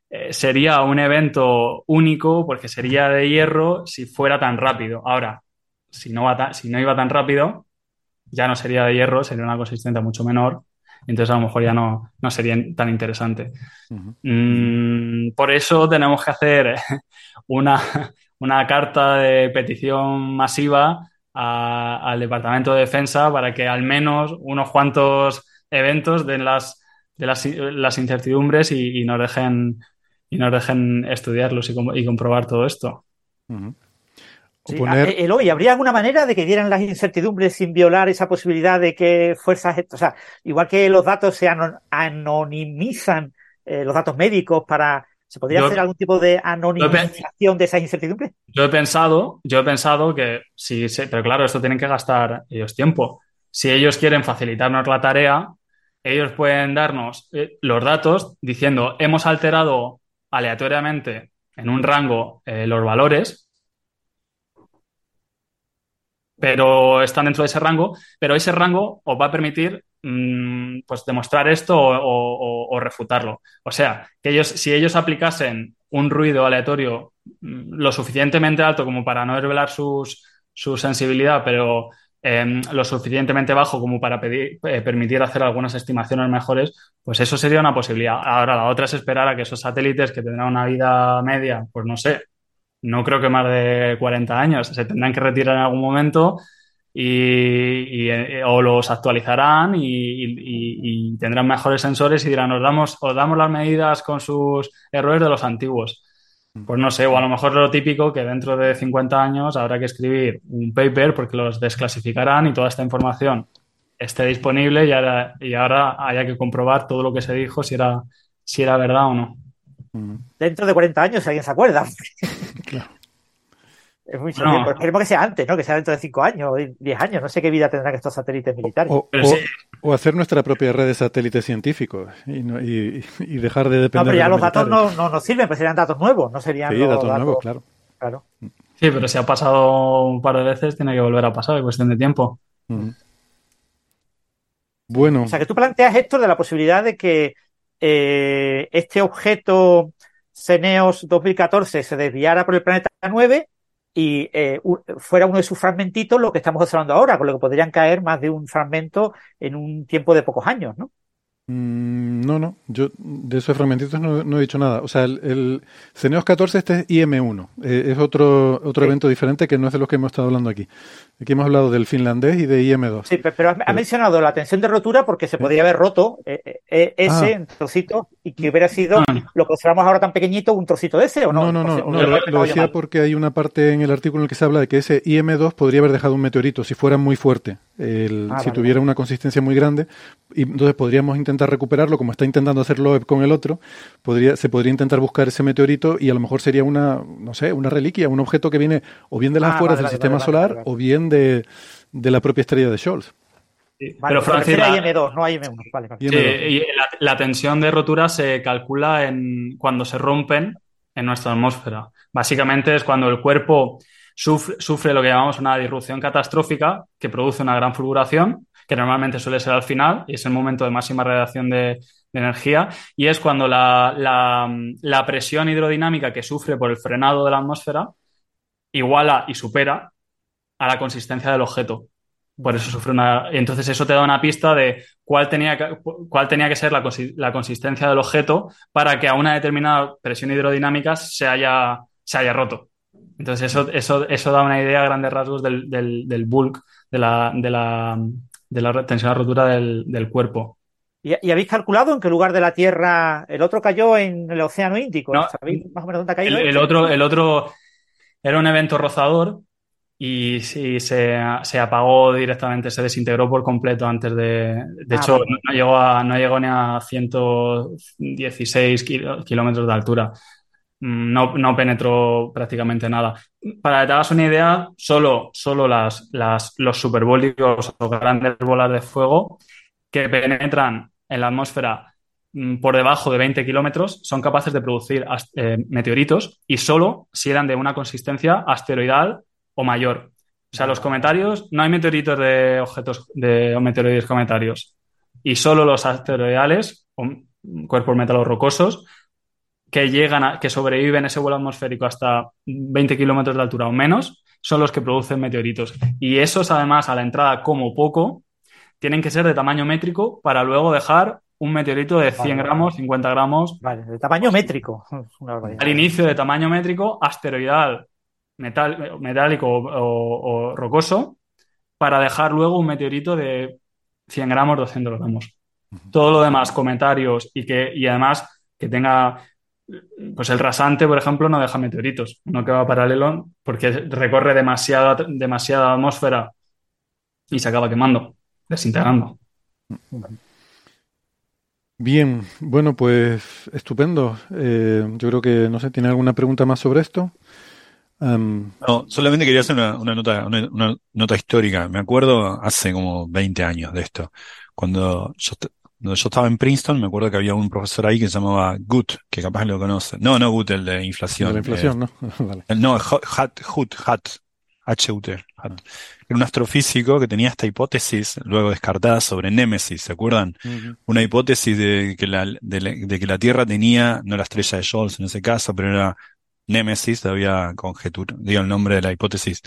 eh, sería un evento único porque sería de hierro si fuera tan rápido. Ahora, si no, si no iba tan rápido, ya no sería de hierro, sería una consistencia mucho menor entonces a lo mejor ya no, sería tan interesante. Mm, por eso tenemos que hacer una, carta de petición masiva al Departamento de Defensa para que al menos unos cuantos eventos den las, de las, incertidumbres y, nos dejen y nos dejen estudiarlos y, comprobar todo esto. Sí, Eloy, ¿habría alguna manera de que dieran las incertidumbres sin violar esa posibilidad de que fuerzas, o sea, igual que los datos se anonimizan, eh, los datos médicos para, ¿se podría hacer algún tipo de anonimización de esas incertidumbres? Yo he pensado, yo he pensado que sí, pero claro, esto tienen que gastar ellos tiempo. Si ellos quieren facilitarnos la tarea, ellos pueden darnos eh, los datos diciendo hemos alterado aleatoriamente en un rango eh, los valores pero están dentro de ese rango, pero ese rango os va a permitir mm, pues demostrar esto o, refutarlo. O sea, que ellos, si ellos aplicasen un ruido aleatorio mm, lo suficientemente alto como para no revelar sus, su sensibilidad, pero em, lo suficientemente bajo como para pedir, eh, permitir hacer algunas estimaciones mejores, pues eso sería una posibilidad. Ahora, la otra es esperar a que esos satélites que tendrán una vida media, pues no sé, no creo que más de 40 años. Se tendrán que retirar en algún momento y, eh, o los actualizarán y, tendrán mejores sensores y dirán, os damos, os damos las medidas con sus errores de los antiguos. Pues no sé, o a lo mejor lo típico que dentro de 50 años habrá que escribir un paper porque los desclasificarán y toda esta información esté disponible y ahora, y ahora haya que comprobar todo lo que se dijo si era, si era verdad o no. Dentro de 40 años, si alguien se acuerda. Es muy no. Pues esperemos que sea antes, ¿no? Que sea dentro de 5 años, 10 años. No sé qué vida tendrán estos satélites militares. O, hacer nuestra propia red de satélites científicos y, y, dejar de depender. No, pero ya los, datos no, no, nos sirven, pues serían datos nuevos, no serían. Sí, datos, nuevos, claro. claro. Sí, pero si ha pasado un par de veces, tiene que volver a pasar, es cuestión de tiempo. Bueno. O sea, que tú planteas esto de la posibilidad de que eh, este objeto Ceneos 2014 se desviara por el planeta 9 y eh, fuera uno de sus fragmentitos lo que estamos observando ahora, con lo que podrían caer más de un fragmento en un tiempo de pocos años, ¿no? Mm, no, no, yo de esos fragmentitos no, he dicho nada. O sea, el, el Ceneos 14 este es IM1, eh, es otro, otro evento diferente que no es de los que hemos estado hablando aquí. Aquí hemos hablado del finlandés y de IM2. Sí, pero ha mencionado la tensión de rotura porque se podría haber roto eh, eh, ese ah. en trocito y que hubiera sido ah. lo que observamos ahora tan pequeñito, un trocito de ese o no. No, no, no, lo, decía porque hay una parte en el artículo en el que se habla de que ese IM2 podría haber dejado un meteorito si fuera muy fuerte, ah, si tuviera una consistencia muy grande, y entonces podríamos intentar recuperarlo como está intentando hacerlo con el otro, podría, se podría intentar buscar ese meteorito y a lo mejor sería una, no sé, una reliquia, un objeto que viene o bien de las afueras del sistema solar o bien de, la propia estrella de Scholz. pero Francis, la, M2, no hay M1. Vale, y la, tensión de rotura se calcula en cuando se rompen en nuestra atmósfera. Básicamente es cuando el cuerpo sufre, sufre, lo que llamamos una disrupción catastrófica que produce una gran fulguración, que normalmente suele ser al final, y es el momento de máxima radiación de, energía, y es cuando la, la, presión hidrodinámica que sufre por el frenado de la atmósfera iguala y supera a la consistencia del objeto. Por eso sufre una. Entonces, eso te da una pista de cuál tenía que, cuál tenía que ser la, consistencia del objeto para que a una determinada presión hidrodinámica se haya, se haya roto. Entonces, eso, eso, eso da una idea a grandes rasgos del, del, bulk, de la, de la, de la tensión de rotura del, del cuerpo. ¿Y, habéis calculado en qué lugar de la Tierra el otro cayó en el Océano Índico? ¿Sabéis más o menos dónde ha caído? el, otro, el otro era un evento rozador y sí, se, se, apagó directamente, se desintegró por completo antes de... De ah, hecho, no, llegó a, no llegó ni a 116 kilómetros de altura. Mm, no, no, penetró prácticamente nada. Para que te hagas una idea, solo, solo las, las, los superbólicos o grandes bolas de fuego que penetran en la atmósfera mm, por debajo de 20 kilómetros son capaces de producir eh, meteoritos y solo si eran de una consistencia asteroidal o mayor. O sea, los comentarios, no hay meteoritos de objetos de o meteoroides cometarios. Y solo los asteroidales, o cuerpos metalos rocosos, que llegan a, que sobreviven ese vuelo atmosférico hasta 20 kilómetros de altura o menos, son los que producen meteoritos. Y esos, además, a la entrada, como poco, tienen que ser de tamaño métrico para luego dejar un meteorito de 100 gramos, 50 gramos. Vale, de tamaño métrico. Al inicio de tamaño métrico, asteroidal metálico o, rocoso para dejar luego un meteorito de 100 gramos, 200 gramos. Todo lo demás, comentarios y que y además que tenga, pues el rasante, por ejemplo, no deja meteoritos, no que va paralelo porque recorre demasiada, demasiada atmósfera y se acaba quemando, desintegrando. Bien, bueno, pues estupendo. Eh, yo creo que, no sé, ¿tiene alguna pregunta más sobre esto? no, solamente quería hacer una, nota, una, nota histórica. Me acuerdo hace como 20 años de esto. Cuando yo, yo estaba en Princeton, me acuerdo que había un profesor ahí que se llamaba Gut, que capaz lo conoce. No, no Gut, el de inflación. De inflación, ¿no? vale. No, Hat, Hut, Hat, H-U-T. Era un astrofísico que tenía esta hipótesis, luego descartada, sobre Némesis, ¿se acuerdan? Una hipótesis de que, la, de, de, que la Tierra tenía, no la estrella de Scholz en ese caso, pero era Némesis, había conjetura, digo el nombre de la hipótesis,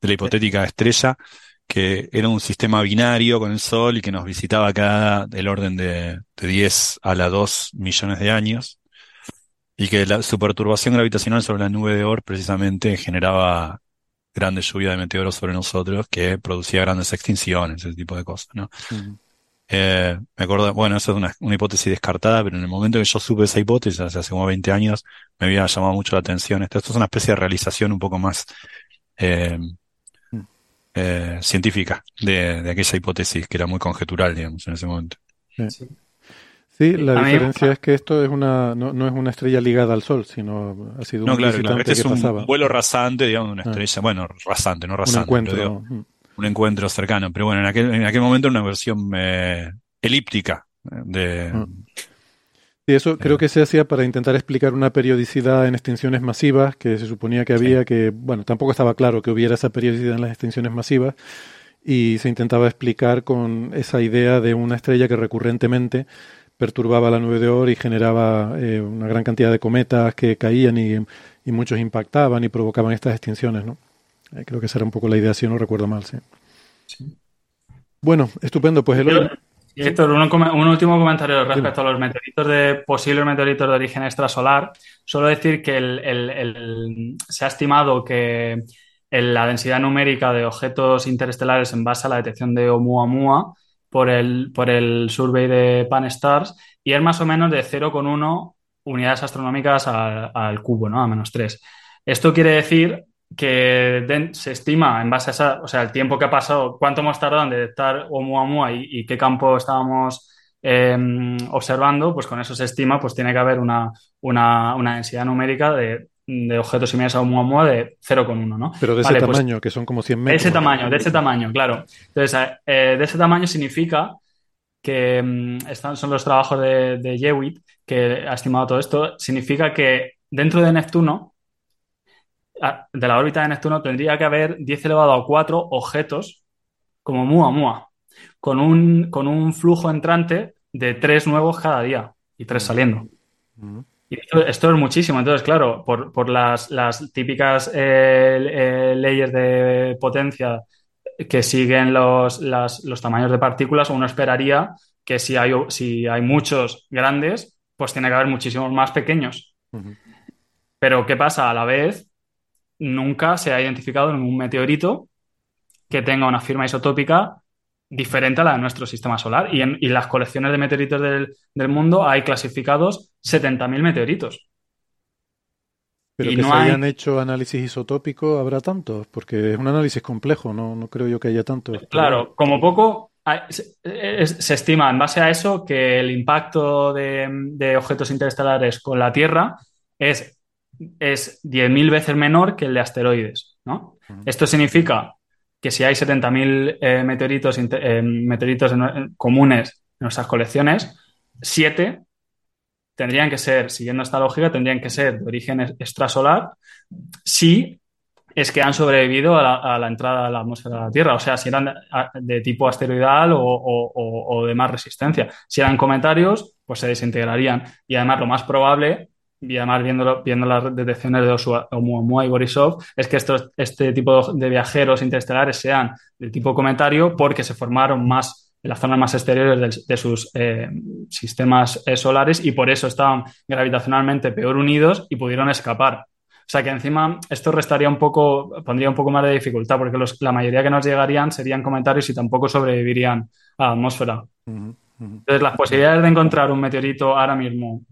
de la hipotética estrella, que era un sistema binario con el Sol y que nos visitaba cada del orden de, de 10 a la 2 millones de años, y que la, su perturbación gravitacional sobre la nube de Oort precisamente generaba grandes lluvia de meteoros sobre nosotros que producía grandes extinciones, ese tipo de cosas, ¿no? Eh, me acuerdo, bueno, eso es una, una, hipótesis descartada, pero en el momento que yo supe esa hipótesis, hace, hace como 20 años, me había llamado mucho la atención. Esto, esto es una especie de realización un poco más eh. Eh, científica de, de, aquella hipótesis que era muy conjetural, digamos, en ese momento. Sí. Sí, la diferencia es que esto es una, no, no, es una estrella ligada al Sol, sino ha sido un no, claro, visitante Este es un vuelo rasante, digamos, una Ah. estrella, bueno, rasante, no rasante, un encuentro. pero digo, un encuentro cercano. Pero bueno, en aquel, en aquel momento una versión eh, elíptica eh, de, Ah. Y eso creo que se hacía para intentar explicar una periodicidad en extinciones masivas que se suponía que había, que, bueno, tampoco estaba claro que hubiera esa periodicidad en las extinciones masivas, y se intentaba explicar con esa idea de una estrella que recurrentemente perturbaba la nube de Oort y generaba eh, una gran cantidad de cometas que caían y, y muchos impactaban y provocaban estas extinciones, ¿no? Eh, creo que esa era un poco la idea, si no recuerdo mal, sí. Bueno, estupendo, pues Eloy, Héctor, un, último comentario respecto a los meteoritos de posibles meteoritos de origen extrasolar. Solo decir que el- el- el- se ha estimado que la densidad numérica de objetos interestelares en base a la detección de Oumuamua por el, por el survey de Pan-STARRS y es más o menos de 0,1 unidades astronómicas al cubo, ¿no? A menos 3. Esto quiere decir que den- se estima en base a esa, o sea, el tiempo que ha pasado, cuánto hemos tardado en detectar Oumuamua y, y qué campo estábamos eh, observando, pues con eso se estima, pues tiene que haber una, una, una densidad numérica de, de objetos similares a Oumuamua de 0,1, ¿no? pero de ese Vale, pues tamaño, que son como 100 de metros. ese tamaño, de ese tamaño, claro. Entonces, eh, de ese tamaño significa que mm, están, son los trabajos de, de Jewitt, que ha estimado todo esto, significa que dentro de Neptuno, de la órbita de Neptuno, tendría que haber 10 elevado a 4 objetos como Muamua, con un, con un flujo entrante de 3 nuevos cada día y 3 saliendo. Mm. Y esto, esto es muchísimo. Entonces, claro, por, por las, las típicas eh, eh, leyes de potencia que siguen los, las- los tamaños de partículas, uno esperaría que si hay, si hay muchos grandes, pues tiene que haber muchísimos más pequeños. Pero ¿qué pasa? A la vez, nunca se ha identificado ningún meteorito que tenga una firma isotópica diferente a la de nuestro sistema solar. Y en y las colecciones de meteoritos del, del mundo hay clasificados 70.000 meteoritos. Pero Y que no se hay- hayan hecho análisis isotópicos, habrá tantos, porque es un análisis complejo, no, no creo yo que haya tantos. Claro, como poco hay- se, es- se estima en base a eso que el impacto de, de objetos interestelares con la Tierra es, es 10.000 veces menor que el de asteroides, ¿no? Esto significa que si hay 70.000 eh, meteoritos, eh, meteoritos en- comunes en nuestras colecciones, 7 tendrían que ser, siguiendo esta lógica, tendrían que ser de origen ex- extrasolar si es que han sobrevivido a la, a la entrada a la atmósfera de la Tierra. O sea, si eran de, tipo asteroidal o, o- de más resistencia. Si eran cometarios, pues se desintegrarían. Y además, lo más probable, y además viendo, viendo las detecciones de Oumuamua y Borisov, es que estos, este tipo de viajeros interestelares sean de tipo cometario porque se formaron más en las zonas más exteriores de, sus eh, sistemas eh, solares y por eso estaban gravitacionalmente peor unidos y pudieron escapar. O sea que encima esto restaría un poco, pondría un poco más de dificultad, porque los- la mayoría que nos llegarían serían comentarios y tampoco sobrevivirían a la atmósfera. Entonces, las posibilidades de encontrar un meteorito ahora mismo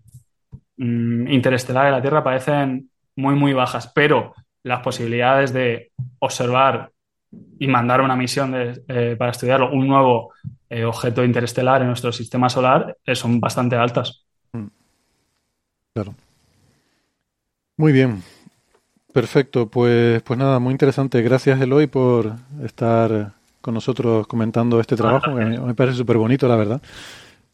mm, interestelar en la Tierra parecen muy, muy bajas, pero las posibilidades de observar y mandar una misión de- eh, para estudiarlo, un nuevo eh, objeto interestelar en nuestro sistema solar, eh, son bastante altas. Claro. Muy bien. Perfecto. Pues, pues nada, muy interesante. Gracias, Eloy, por estar con nosotros comentando este trabajo. que me parece súper bonito, la verdad.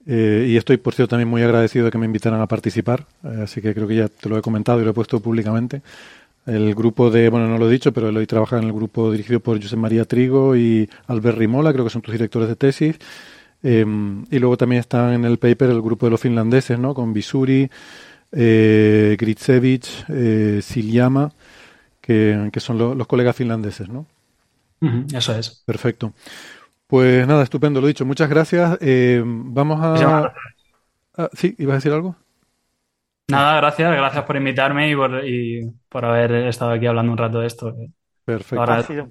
Eh, y estoy, por cierto, también muy agradecido de que me invitaran a participar. Eh, así que creo que ya te lo he comentado y lo he puesto públicamente. El grupo de, bueno, no lo he dicho, pero Eloy trabaja en el grupo dirigido por José María Trigo y Albert Rimola, creo que son tus directores de tesis. Eh, y luego también están en el paper el grupo de los finlandeses, ¿no? Con Visuri, eh, Gritsevich, eh, Siljama, que, que son lo- los colegas finlandeses, ¿no? Eso es. Perfecto. Pues nada, estupendo, lo dicho. Muchas gracias. Eh, vamos a... ah, sí, ¿ibas a decir algo? Nada, gracias, gracias por invitarme y por, y por haber estado aquí hablando un rato de esto. Perfecto. Ahora- Ha sido-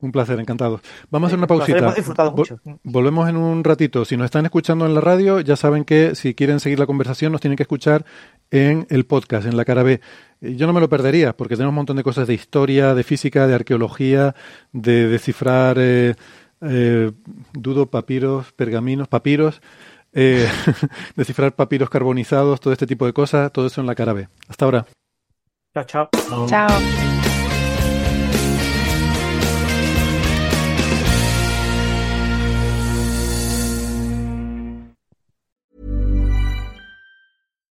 Un placer, encantado. Vamos a hacer una pausita. hemos disfrutado mucho. Volvemos en un ratito. Si nos están escuchando en la radio, ya saben que si quieren seguir la conversación nos tienen que escuchar en el podcast, en la cara B. Eh, Yo no me lo perdería porque tenemos un montón de cosas de historia, de física, de arqueología, de descifrar, eh, eh, dudo, papiros, pergaminos, papiros. eh, descifrar papiros carbonizados, todo este tipo de cosas, todo eso en la cara B. Hasta ahora. Chao, chao. Chao.